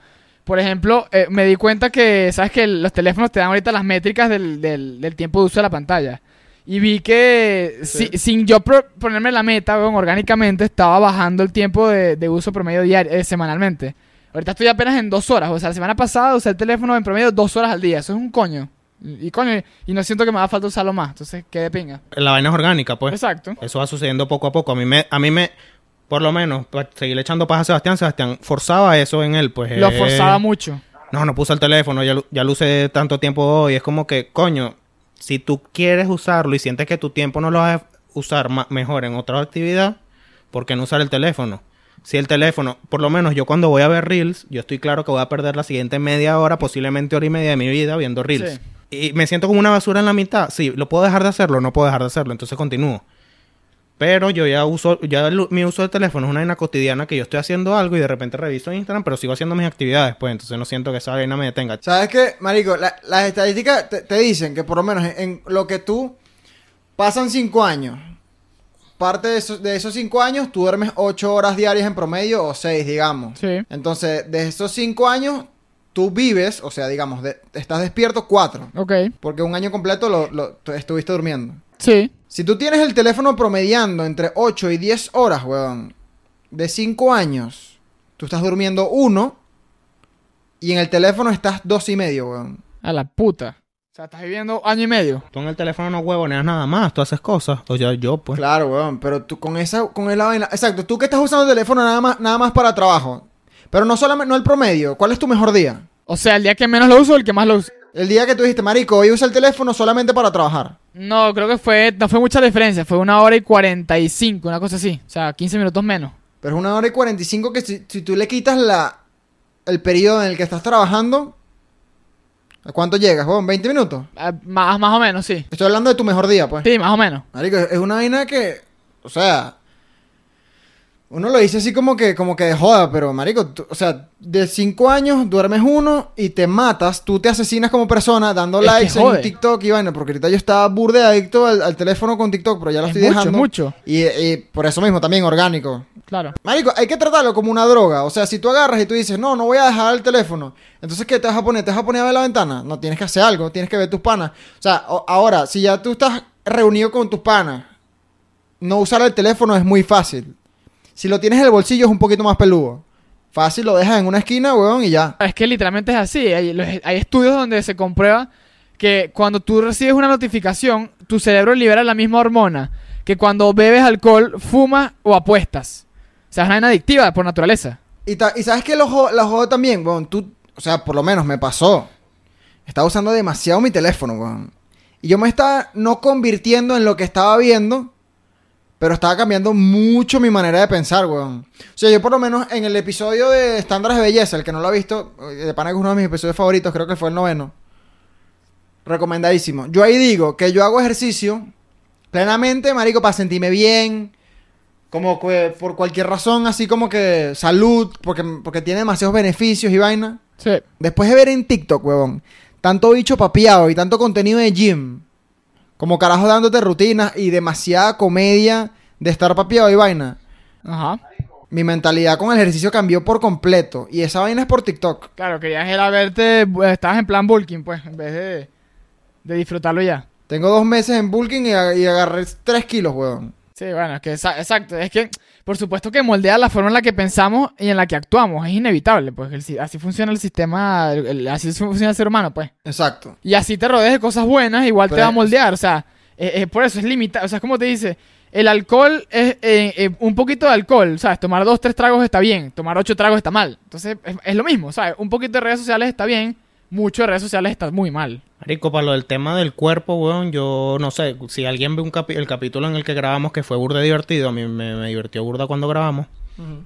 Por ejemplo, eh, me di cuenta que. ¿Sabes que Los teléfonos te dan ahorita las métricas del, del, del tiempo de uso de la pantalla. Y vi que Sí. si- sin yo pro- ponerme la meta, weón, orgánicamente estaba bajando el tiempo de, de uso promedio diario, eh, semanalmente. Ahorita estoy apenas en dos horas. O sea, la semana pasada usé el teléfono en promedio dos horas al día. Eso es un coño. Y, y coño, y no siento que me haga falta usarlo más. Entonces, qué de pinga. La vaina es orgánica, pues. Exacto. Eso va sucediendo poco a poco. A mí me, a mí me, por lo menos, para seguirle echando paz a Sebastián, Sebastián forzaba eso en él, pues. Lo forzaba mucho. No, no puse el teléfono, ya, lo- ya lo usé tanto tiempo hoy. Es como que, coño, si tú quieres usarlo y sientes que tu tiempo no lo vas a usar mejor en otra actividad, ¿por qué no usar el teléfono? Si el teléfono, por lo menos yo cuando voy a ver Reels, yo estoy claro que voy a perder la siguiente media hora, posiblemente hora y media de mi vida viendo Reels. Sí. Y me siento como una basura en la mitad. Sí, ¿lo puedo dejar de hacerlo? No puedo dejar de hacerlo, entonces continúo. Pero yo ya uso, ya el- mi uso de teléfono es una vaina cotidiana que yo estoy haciendo algo y de repente reviso Instagram, pero sigo haciendo mis actividades, pues entonces no siento que esa vaina me detenga. ¿Sabes qué, marico? La- las estadísticas te, te dicen que por lo menos en, en lo que tú pasan cinco años. Parte de esos, de esos cinco años, tú duermes ocho horas diarias en promedio o seis, digamos. Sí. Entonces, de esos cinco años, tú vives, o sea, digamos, de- estás despierto cuatro. Ok. Porque un año completo lo, lo- tú estuviste durmiendo. Sí. Si tú tienes el teléfono promediando entre 8 y 10 horas, weón, de 5 años, tú estás durmiendo uno y en el teléfono estás dos y medio, weón. A la puta. O sea, estás viviendo año y medio. Tú en el teléfono no huevoneas nada más, tú haces cosas. O ya yo, pues. Claro, weón, pero tú con esa, con la vaina, exacto, tú que estás usando el teléfono nada más, nada más para trabajo, pero no solamente, no el promedio, ¿cuál es tu mejor día? O sea, el día que menos lo uso, el que más lo uso. El día que tú dijiste, marico, hoy usa el teléfono solamente para trabajar. No, creo que fue, no fue mucha diferencia. Fue una hora y cuarenta y cinco, una cosa así. O sea, 15 minutos menos. Pero es una hora y 45 que si, si tú le quitas la, el periodo en el que estás trabajando, ¿a cuánto llegas, weón? ¿20 minutos? Ah, más, más o menos, sí. Estoy hablando de tu mejor día, pues. Sí, más o menos. Marico, es una vaina que, o sea, uno lo dice así como que, como que de joda, pero marico, tú- o sea, de cinco años duermes uno y te matas, tú te asesinas como persona dando Es likes en. TikTok y vaina, porque ahorita yo estaba burde adicto al, al teléfono con TikTok, pero ya lo Es estoy mucho, dejando. mucho. Y, y por eso mismo también orgánico. Claro. Marico, hay que tratarlo como una droga. O sea, si tú agarras y tú dices, no, no voy a dejar el teléfono. Entonces, ¿qué te vas a poner? ¿Te vas a poner a ver la ventana? No, tienes que hacer algo, tienes que ver tus panas. O sea, o- ahora, si ya tú estás reunido con tus panas, no usar el teléfono es muy fácil. Si lo tienes en el bolsillo es un poquito más peludo. Fácil, lo dejas en una esquina, weón, y ya. Es que literalmente es así. Hay, los- hay estudios donde se comprueba que cuando tú recibes una notificación, tu cerebro libera la misma hormona que cuando bebes alcohol, fumas o apuestas. O sea, es una vaina adictiva por naturaleza. Y, ta- y sabes que lo jo- la jodo también, weón. Tú, o sea, por lo menos me pasó. Estaba usando demasiado mi teléfono, weón. Y yo me estaba no convirtiendo en lo que estaba viendo, pero estaba cambiando mucho mi manera de pensar, weón. O sea, yo por lo menos en el episodio de Estándares de Belleza, el que no lo ha visto, eh, de pana que es uno de mis episodios favoritos, creo que fue el noveno. Recomendadísimo. Yo ahí digo que yo hago ejercicio plenamente, marico, para sentirme bien. Como que por cualquier razón, así como que salud, porque, porque tiene demasiados beneficios y vaina. Sí. Después de ver en TikTok, huevón, tanto bicho papiado y tanto contenido de gym, como carajo dándote rutinas y demasiada comedia de estar papiado y vaina, Ajá. mi mentalidad con el ejercicio cambió por completo. Y esa vaina es por TikTok. Claro, querías era verte, eh, estabas en plan bulking, pues, en vez de, de disfrutarlo ya. Tengo dos meses en bulking y, a- y agarré tres kilos, huevón. Sí, bueno, es que exacto. Es que, por supuesto que moldea la forma en la que pensamos y en la que actuamos. Es inevitable, pues. el así funciona el sistema, el- así funciona el ser humano, pues. Exacto. Y así te rodees de cosas buenas, igual te va a es- moldear. O sea, eh, eh, por eso es limitado. O sea, es como te dice, el alcohol es eh, eh, un poquito de alcohol, ¿sabes? Tomar dos, tres tragos está bien, tomar ocho tragos está mal. Entonces, es, es lo mismo, ¿sabes? Un poquito de redes sociales está bien, mucho de redes sociales está muy mal. Marico, para lo del tema del cuerpo, weón, yo no sé, si alguien ve un capi- el capítulo en el que grabamos que fue burda divertido, a mí me, me divirtió burda cuando grabamos.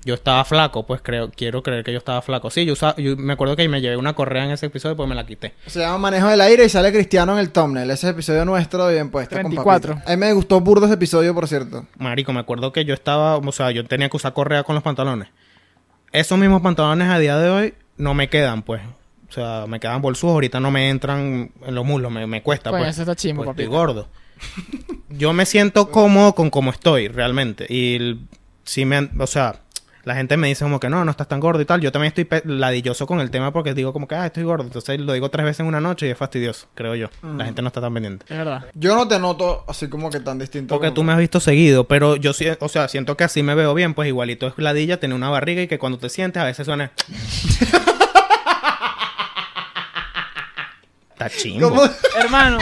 Yo estaba flaco, pues creo, quiero creer que yo estaba flaco. Sí, yo, usaba- yo me acuerdo que me llevé una correa en ese episodio, pues me la quité. Se llama Manejo del Aire y sale Cristiano en el thumbnail. Ese es el episodio nuestro bien puesto. con 34. Papito. A mí me gustó burdo ese episodio, por cierto. Marico, me acuerdo que yo estaba, o sea, yo tenía que usar correa con los pantalones. Esos mismos pantalones a día de hoy no me quedan, pues. O sea, me quedan bolsudos, ahorita no me entran en los muslos, me, me cuesta, Coño, pues. eso está chimbo, porque papito. estoy gordo. Yo me siento cómodo con cómo estoy, realmente. Y el- si me, han- o sea, la gente me dice como que no, no estás tan gordo y tal. Yo también estoy ladilloso con el tema porque digo como que, ah, estoy gordo. Entonces lo digo tres veces en una noche y es fastidioso, creo yo. La gente no está tan pendiente. Es verdad. Yo no te noto así como que tan distinto. Porque como- tú me has visto seguido, pero yo sí, o sea, siento que así me veo bien, pues igualito es ladilla, tener una barriga y que cuando te sientes a veces suena. Está chimbo. ¿Cómo? Hermano,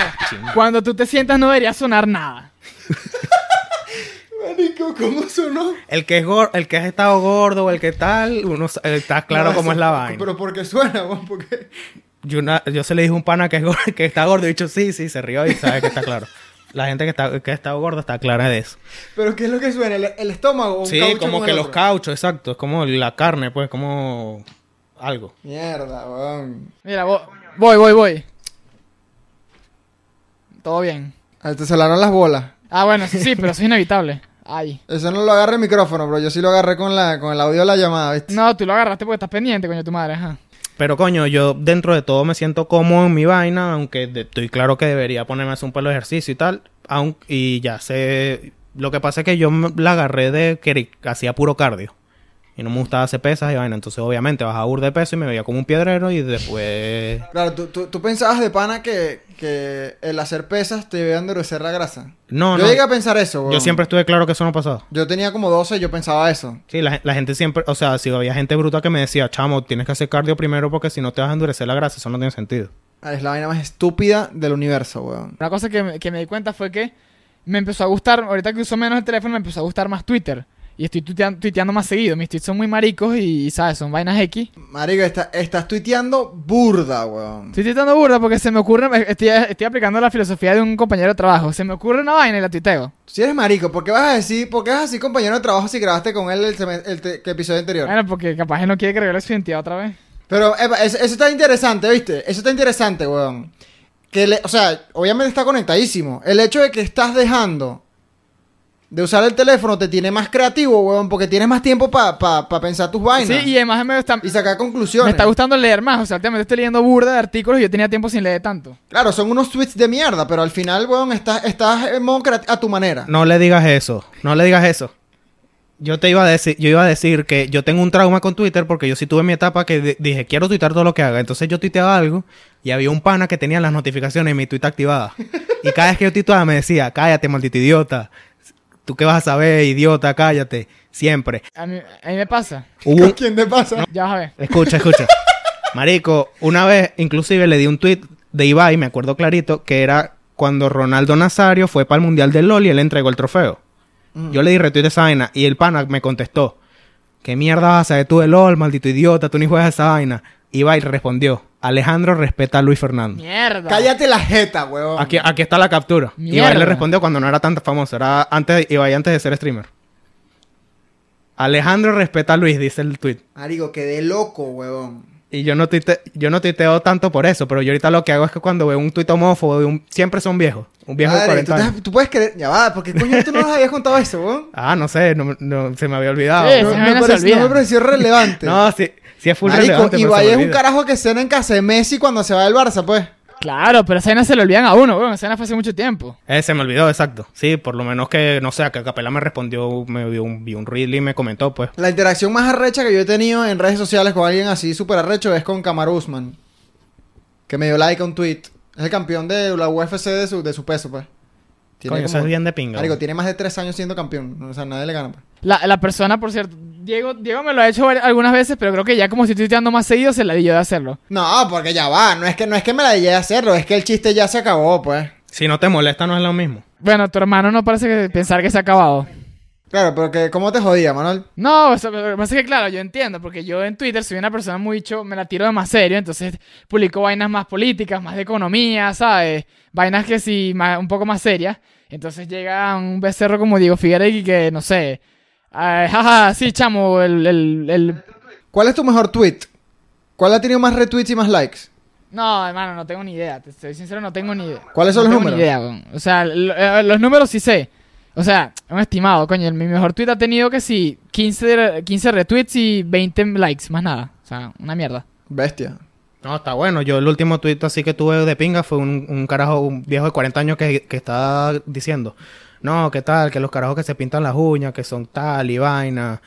cuando tú te sientas no debería sonar nada. Marico, ¿Cómo- ¿Cómo sonó? El que es gor- el que ha estado gordo o el que tal, uno eh, está claro No, cómo eso- es la vaina. Pero ¿por qué suena, weón? Porque... Yo, una- yo se le dije a un pana que, es gor- que está gordo y dicho sí, sí, se rió y sabe que está claro. La gente que está que ha estado gorda está clara de eso. ¿Pero qué es lo que suena? ¿El, el estómago o un Sí, caucho como que los cauchos, exacto. Es como la carne, pues, como algo. Mierda, weón. Mira, vo- voy, voy, voy. Todo bien. Te salaron las bolas. Ah, bueno, sí, sí, pero eso es inevitable. Ay. Eso no lo agarra el micrófono, bro. Yo sí lo agarré con, la, con el audio de la llamada, ¿viste? No, tú lo agarraste porque estás pendiente, coño, tu madre, ajá. Pero coño, yo dentro de todo me siento cómodo en mi vaina, aunque de- estoy claro que debería ponerme a hacer un pelo de ejercicio y tal. aun- y ya sé. Lo que pasa es que yo me- la agarré de que hacía puro cardio. Y no me gustaba hacer pesas y vaina. Entonces, obviamente, bajaba burda de peso y me veía como un piedrero. Y después. Claro, ¿tú, tú, tú pensabas de pana que, que el hacer pesas te iba a endurecer la grasa. No, yo no. llegué a pensar eso, weón. Yo siempre estuve claro que eso no pasaba. Yo tenía como 12 y yo pensaba eso. Sí, la, la gente siempre. O sea, si había gente bruta que me decía, chamo, tienes que hacer cardio primero porque si no te vas a endurecer la grasa, eso no tiene sentido. Ah, Es la vaina más estúpida del universo, weón. Una cosa que me, que me di cuenta fue que me empezó a gustar, ahorita que uso menos el teléfono, me empezó a gustar más Twitter. Y estoy tuitean- tuiteando más seguido. Mis tweets son muy maricos y, ¿sabes? Son vainas X. Marico, está- estás tuiteando burda, weón. Estoy tuiteando burda porque se me ocurre, estoy, estoy aplicando la filosofía de un compañero de trabajo. Se me ocurre una vaina y la tuiteo. Si eres marico, ¿por qué vas a decir, por qué vas a decir compañero de trabajo si grabaste con él el, el episodio anterior? Bueno, porque capaz él no quiere que revele su identidad otra vez. Pero epa, eso, eso está interesante, ¿viste? Eso está interesante, weón. Que le, o sea, obviamente está conectadísimo. El hecho de que estás dejando de usar el teléfono te tiene más creativo, weón, porque tienes más tiempo para pensar tus vainas Sí, y además me está, y sacar me conclusiones. está gustando leer más. O sea, últimamente estoy leyendo burda de artículos y yo tenía tiempo sin leer tanto. Claro, son unos tweets de mierda, pero al final, weón, estás, estás en modo a tu manera. No le digas eso. No le digas eso. Yo te iba a decir, yo iba a decir que yo tengo un trauma con Twitter porque yo sí tuve mi etapa que di- dije, quiero tuitear todo lo que haga. Entonces yo tuiteaba algo y había un pana que tenía las notificaciones en mi tweet activadas. y cada vez que yo tuiteaba me decía, cállate, maldito idiota. ¿Tú qué vas a saber, idiota? Cállate. Siempre. A mí, a mí me pasa. Hubo un- ¿Quién te pasa? Ya vas a ver. Escucha, escucha. Marico, una vez inclusive le di un tweet de Ibai, me acuerdo clarito, que era cuando Ronaldo Nazario fue para el Mundial del LOL y él entregó el trofeo. Mm. Yo le di retweet a esa vaina y el pana me contestó, ¿qué mierda vas a saber tú de LOL, maldito idiota? Tú ni juegas esa vaina. Ibai respondió, Alejandro respeta a Luis Fernando. Mierda. Cállate la jeta, weón. Aquí, aquí está la captura. Ibai Mierda. le respondió cuando no era tan famoso, era antes, Ibai antes de ser streamer. Alejandro respeta a Luis, dice el tweet. Marico, quedé loco, weón. Y yo no, tuite- yo no tuiteo tanto por eso, pero yo ahorita lo que hago es que cuando veo un tuit homófobo, de un, siempre son viejos. Un viejo de Madre, 40 ¿tú, años. te- tú puedes creer. Ya va, porque coño tú no nos habías contado eso, weón. Ah, no sé, no, no- se me había olvidado. Sí, No, me pareció, no me pareció relevante. No, sí, sí es full Marico, relevante, me es un carajo que cena en casa de Messi cuando se va del Barça, pues. Claro, pero esa vaina se le olvidan a uno, weón. Esa vaina fue hace mucho tiempo. Eh, se me olvidó, exacto. Sí, por lo menos que, no sé, que Capela me respondió, me vio un, vi un reel y me comentó, pues. La interacción más arrecha que yo he tenido en redes sociales con alguien así súper arrecho es con Kamaru Usman. Que me dio like a un tweet. Es el campeón de la UFC de su, de su peso, pues. Tiene Coño, eso es bien de pinga. Marico, tiene más de tres años siendo campeón. O sea, nadie le gana, pues. La, la persona, por cierto, Diego, Diego me lo ha hecho algunas veces, pero creo que ya como si estoy tuiteando más seguido, se la di yo de hacerlo. No, porque ya va. No es que, no es que me la llegué a hacerlo. Es que el chiste ya se acabó, pues. Si no te molesta, no es lo mismo. Bueno, tu hermano no parece que pensar que se ha acabado. Claro, pero que, ¿cómo te jodía, Manuel? No, o sea, lo que pasa es que claro, yo entiendo, porque yo en Twitter soy una persona muy cho, me la tiro de más serio, entonces publico vainas más políticas, más de economía, ¿sabes? Vainas que sí, más- un poco más serias. Entonces llega un becerro como Diego Figueroa que, no sé, ah, jaja, sí, chamo, el, el, el... ¿Cuál es tu mejor tweet? ¿Cuál ha tenido más retweets y más likes? No, hermano, no tengo ni idea, te soy sincero, no tengo ni idea. ¿Cuáles son No los tengo números? Ni idea, o sea, lo- eh, los números sí sé. O sea, un estimado, coño, el- mi mejor tweet ha tenido que sí, 15, re- 15 retweets y 20 likes, más nada. O sea, una mierda. Bestia. No, está bueno. Yo el último tweet así que tuve de pinga fue un, un carajo, un viejo de 40 años que, que estaba diciendo, no, ¿qué tal? Que los carajos que se pintan las uñas, que son tal y vaina,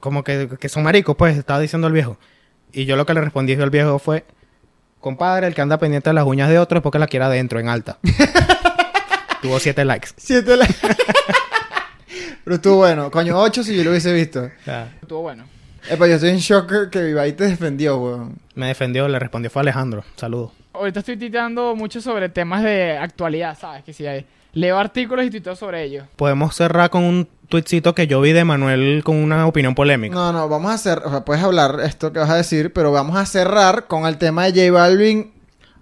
como que, que son maricos, pues, estaba diciendo el viejo. Y yo lo que le respondí al viejo fue, compadre, el que anda pendiente de las uñas de otro es porque la quiere adentro, en alta. Tuvo siete likes. Siete likes. Pero estuvo bueno. Coño, ocho si yo lo hubiese visto. Estuvo bueno. Epa, yo estoy en shock que- Ibai te defendió, weón. Me defendió, le respondió fue Alejandro. Saludos. Ahorita estoy tuiteando mucho sobre temas de actualidad, ¿sabes? Que si hay- leo artículos y tuiteo sobre ellos. Podemos cerrar con un tuitcito que yo vi de Manuel con una opinión polémica. No, no, vamos a hacer, o sea, puedes hablar esto que vas a decir, pero vamos a cerrar con el tema de J Balvin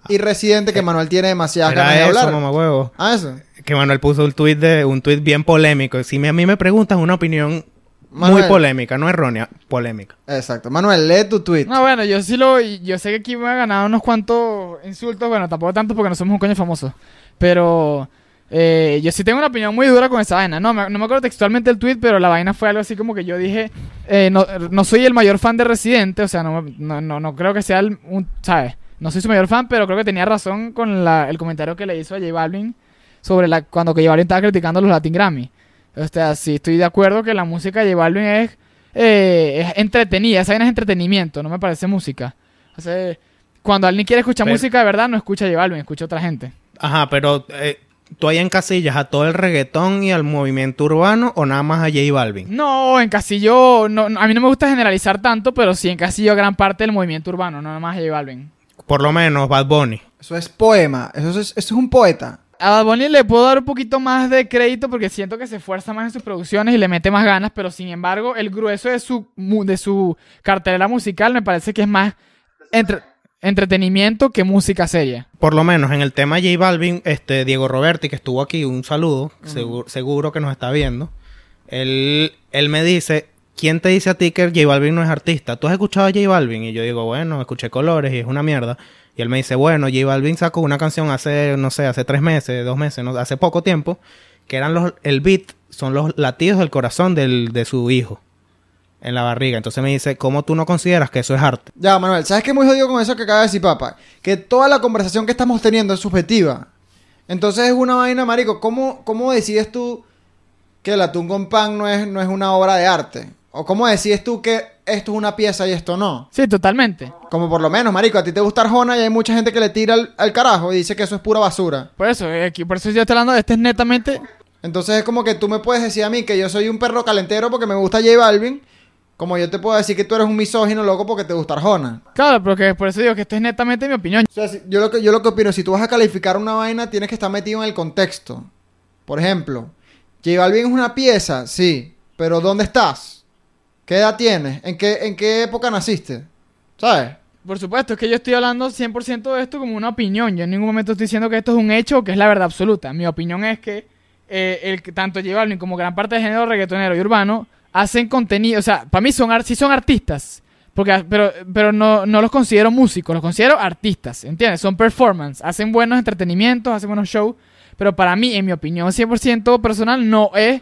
y Residente que Manuel tiene demasiadas ganas de eso, hablar. mamá Ah, eso. Que Manuel puso un tuit de un tuit bien polémico. Si me- a mí me preguntas una opinión Manuel. muy polémica, no errónea, polémica. Exacto. Manuel, lee tu tweet. No, bueno, yo sí lo... Yo sé que aquí me ha ganado unos cuantos insultos. Bueno, tampoco tantos porque no somos un coño famoso. Pero... eh, yo sí tengo una opinión muy dura con esa vaina. No, me- no me acuerdo textualmente el tweet, pero la vaina fue algo así como que yo dije... eh, no, no soy el mayor fan de Residente. O sea, no, no, no, creo que sea el... Un, ¿Sabes? No soy su mayor fan, pero creo que tenía razón con la- el comentario que le hizo a J Balvin sobre la, cuando que J Balvin estaba criticando los Latin Grammy. O sea, sí estoy de acuerdo que la música de J Balvin es, eh, es entretenida, esa vaina es entretenimiento, no me parece música. O sea, cuando alguien quiere escuchar Pero- música de verdad, no escucha a J Balvin, escucha a otra gente. Ajá, pero eh, tú ahí encasillas a todo el reggaetón y al movimiento urbano o nada más a J Balvin. No, en Casillo, no, no, a mí no me gusta generalizar tanto, pero sí en Casillo a gran parte del movimiento urbano, no nada más a J Balvin. Por lo menos Bad Bunny. Eso es poema. Eso es, eso es un poeta. A Bad Bunny le puedo dar un poquito más de crédito porque siento que se esfuerza más en sus producciones y le mete más ganas, pero sin embargo, el grueso de su, mu- de su cartelera musical me parece que es más entre- entretenimiento que música seria. Por lo menos en el tema J Balvin, este Diego Roberti, que estuvo aquí, un saludo, seguro, seguro que nos está viendo. Él, él me dice, ¿quién te dice a ti que J Balvin no es artista? ¿Tú has escuchado a J Balvin? Y yo digo, bueno, escuché Colores y es una mierda. Y él me dice, bueno, J Balvin sacó una canción hace, no sé, hace tres meses, dos meses, no, hace poco tiempo, que eran los, el beat, son los latidos del corazón del, de su hijo en la barriga. Entonces me dice, ¿cómo tú no consideras que eso es arte? Ya, Manuel, ¿sabes qué es muy jodido con eso que acaba de decir papá? Que toda la conversación que estamos teniendo es subjetiva. Entonces es una vaina, marico. ¿Cómo, cómo decides tú que el atún con pan no es, no es una obra de arte? ¿O cómo decides tú que esto es una pieza y esto no? Sí, totalmente. Como por lo menos, marico, a ti te gusta Arjona y hay mucha gente que le tira al, al carajo y dice que eso es pura basura. Por eso, eh, aquí, por eso yo estoy hablando de este es netamente Entonces es como que tú me puedes decir a mí que yo soy un perro calentero porque me gusta J Balvin. Como yo te puedo decir que tú eres un misógino loco porque te gusta Arjona. Claro, pero que por eso digo que esto es netamente mi opinión. O sea, si- yo, lo que, yo lo que opino, si tú vas a calificar una vaina, tienes que estar metido en el contexto. Por ejemplo, J Balvin es una pieza, sí, pero ¿dónde estás? ¿Qué edad tienes? ¿En qué, en qué época naciste? ¿Sabes? Por supuesto, es que yo estoy hablando 100% de esto como una opinión. Yo en ningún momento estoy diciendo que esto es un hecho o que es la verdad absoluta. Mi opinión es que eh, el, tanto J Balvin como gran parte del género reggaetonero y urbano hacen contenido. O sea, para mí son, sí son artistas. Porque, pero pero no, no los considero músicos, los considero artistas. ¿Entiendes? Son performance. Hacen buenos entretenimientos, hacen buenos shows. Pero para mí, en mi opinión 100% personal, no es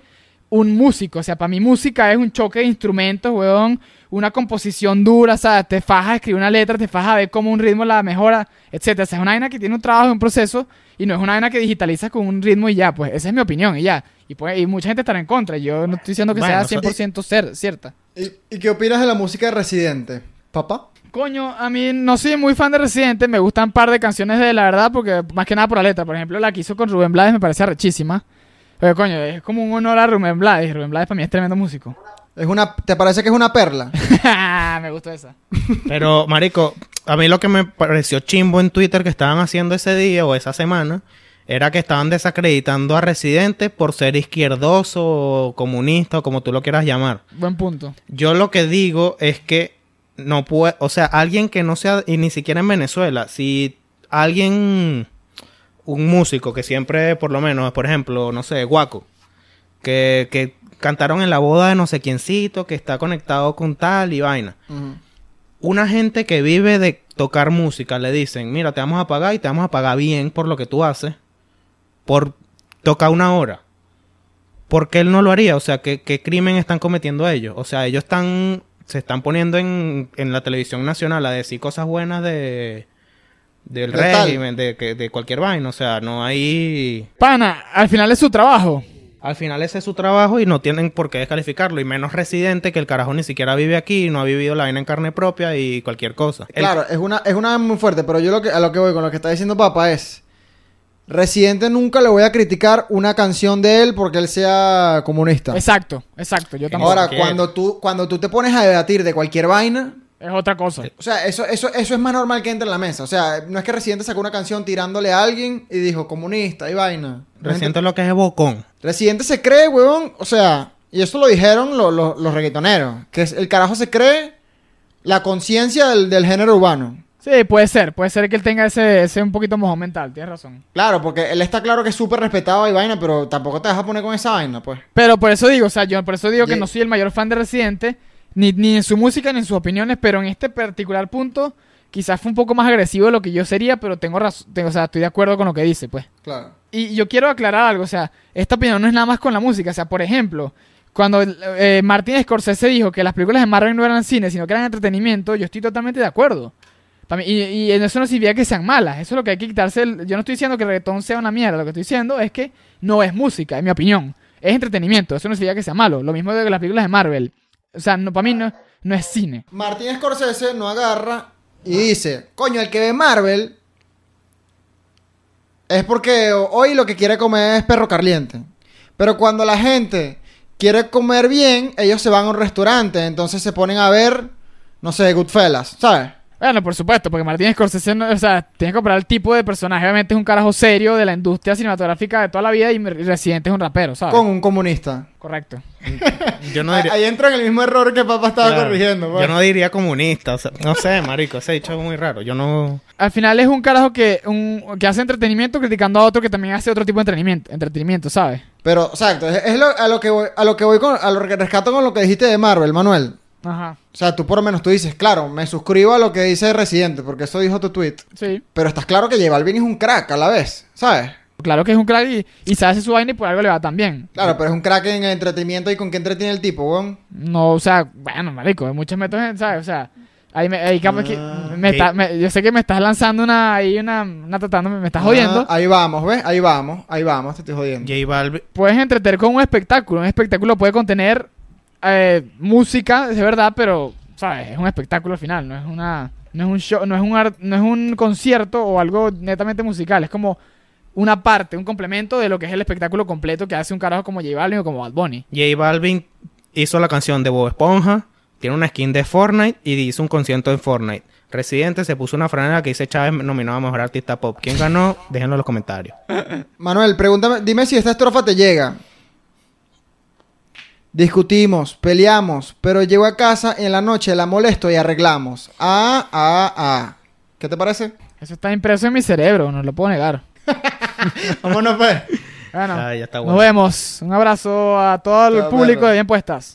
un músico. O sea, para mí música es un choque de instrumentos, weón. Una composición dura, sea, te fajas a escribir una letra, te fajas a ver cómo un ritmo la mejora, etcétera. O sea, es una vaina que tiene un trabajo, un proceso, y no es una vaina que digitalizas con un ritmo y ya, pues esa es mi opinión y ya. Y, pues, y mucha gente estará en contra. Yo no estoy diciendo que Bueno, sea eso- 100% ser, cierta. ¿Y, y qué opinas de la música de Residente? ¿Papá? Coño, a mí no soy muy fan de Residente, me gustan un par de canciones de la verdad, porque más que nada por la letra. Por ejemplo, la que hizo con Rubén Blades me parece rechísima. Pero coño, es como un honor a Rubén Blades. Rubén Blades para mí es tremendo músico. Es una, ¿Te parece que es una perla? me gustó esa. Pero, marico, a mí lo que me pareció chimbo en Twitter que estaban haciendo ese día o esa semana era que estaban desacreditando a Residente por ser izquierdoso o comunista o como tú lo quieras llamar. Buen punto. Yo lo que digo es que no puede, o sea, alguien que no sea, y ni siquiera en Venezuela, si alguien, un músico que siempre, por lo menos, por ejemplo, no sé, Guaco, que, que cantaron en la boda de no sé quiéncito, que está conectado con tal y vaina una gente que vive de tocar música le dicen, mira, te vamos a pagar y te vamos a pagar bien por lo que tú haces, por tocar una hora. ¿Por qué él no lo haría? O sea, ¿qué, qué crimen están cometiendo ellos? O sea, ellos están, se están poniendo en, en la televisión nacional a decir cosas buenas de del De régimen, de, que- de cualquier vaina. O sea, no hay... Pana, al final es su trabajo. Al final ese es su trabajo y no tienen por qué descalificarlo. Y menos residente que el carajo ni siquiera vive aquí, no ha vivido la vaina en carne propia y cualquier cosa. El- Claro, es una, es una muy fuerte, pero yo lo que, a lo que voy con lo que está diciendo papá es... Residente nunca le voy a criticar una canción de él porque él sea comunista. Exacto, exacto. Yo tampoco. Ahora, cuando tú, cuando tú te pones a debatir de cualquier vaina, Es otra cosa. O sea, eso, eso, eso es más normal que entre en la mesa. O sea, no es que Residente sacó una canción tirándole a alguien y dijo comunista y vaina. Reciente lo que es bocón. Residente se cree, huevón. O sea, y eso lo dijeron lo- lo- los reggaetoneros. Que es- el carajo se cree la conciencia del, del género urbano. Sí, puede ser. Puede ser que él tenga ese, ese un poquito mojón mental. Tienes razón. Claro, porque él está claro que es súper respetado y vaina, pero tampoco te vas a poner con esa vaina, pues. Pero por eso digo, o sea, yo por eso digo que no soy el mayor fan de Residente, ni, ni en su música ni en sus opiniones, pero en este particular punto, quizás fue un poco más agresivo de lo que yo sería, pero tengo razón, o sea, estoy de acuerdo con lo que dice, pues. Claro. Y yo quiero aclarar algo, o sea, esta opinión no es nada más con la música, o sea, por ejemplo, cuando eh, Martin Scorsese dijo que las películas de Marvel no eran cine, sino que eran entretenimiento, yo estoy totalmente de acuerdo. Mí- Y, y eso no significa que sean malas, eso es lo que hay que quitarse. el- yo no estoy diciendo que el reggaetón sea una mierda, lo que estoy diciendo es que no es música, en mi opinión. Es entretenimiento, eso no significa que sea malo. Lo mismo de las películas de Marvel. O sea, no, para mí no, no es cine. Martín Scorsese no agarra y dice, coño, el que ve Marvel es porque hoy lo que quiere comer es perro caliente. Pero cuando la gente quiere comer bien, ellos se van a un restaurante, entonces se ponen a ver, no sé, Goodfellas, ¿sabes? Bueno, por supuesto, porque Martin Scorsese, no- o sea, tiene que comprar el tipo de personaje. Obviamente es un carajo serio de la industria cinematográfica de toda la vida y Residente es un rapero, ¿sabes? Con un comunista. Correcto. Yo no Ahí- diría... Ahí entra en el mismo error que papá estaba Claro. corrigiendo. pues. Yo no diría comunista. o sea, no sé, marico. Ese dicho es muy raro. Yo no... Al final es un carajo que, un, que hace entretenimiento criticando a otro que también hace otro tipo de entretenimiento, entretenimiento ¿sabes? Pero, exacto, es, es lo- a lo que voy, a lo que voy con, a lo que rescato con lo que dijiste de Marvel, Manuel. Ajá. O sea, tú por lo menos tú dices, claro, me suscribo a lo que dice Residente, porque eso dijo tu tweet. Sí. Pero estás claro que J Balvin es un crack a la vez, ¿sabes? Claro que es un crack y, y se hace su vaina y por algo le va tan bien. Claro, pero es un crack en el entretenimiento y con qué entretiene el tipo, weón. No, o sea, bueno, marico, hay muchos métodos, ¿sabes? O sea, ahí me, ahí capaz que Ah, me está- me- yo sé que me estás lanzando una, ahí una, una tratando, me estás jodiendo. Ah, ahí vamos, ¿ves? Ahí vamos, ahí vamos, te estoy jodiendo. J Balvin... puedes entretener con un espectáculo. Un espectáculo puede contener eh, música, es verdad, pero, ¿sabes? Es un espectáculo al final, no es una. No es un show, no es un, ar- no es un concierto o algo netamente musical, es como una parte, un complemento de lo que es el espectáculo completo que hace un carajo como J Balvin o como Bad Bunny. J Balvin hizo la canción de Bob Esponja, tiene una skin de Fortnite y hizo un concierto en Fortnite. Residente se puso una franela que dice Chávez nominado a Mejor Artista Pop. ¿Quién ganó? Déjenlo en los comentarios. Manuel, pregúntame, dime si esta estrofa te llega. Discutimos, peleamos, pero llego a casa y en la noche la molesto y arreglamos. Ah, ah, ah. ¿Qué te parece? Eso está impreso en mi cerebro, no lo puedo negar. Vámonos, pues. Bueno, Ah, ya está nos bueno. vemos. Un abrazo a todo el Chao, público de Bien Puestas.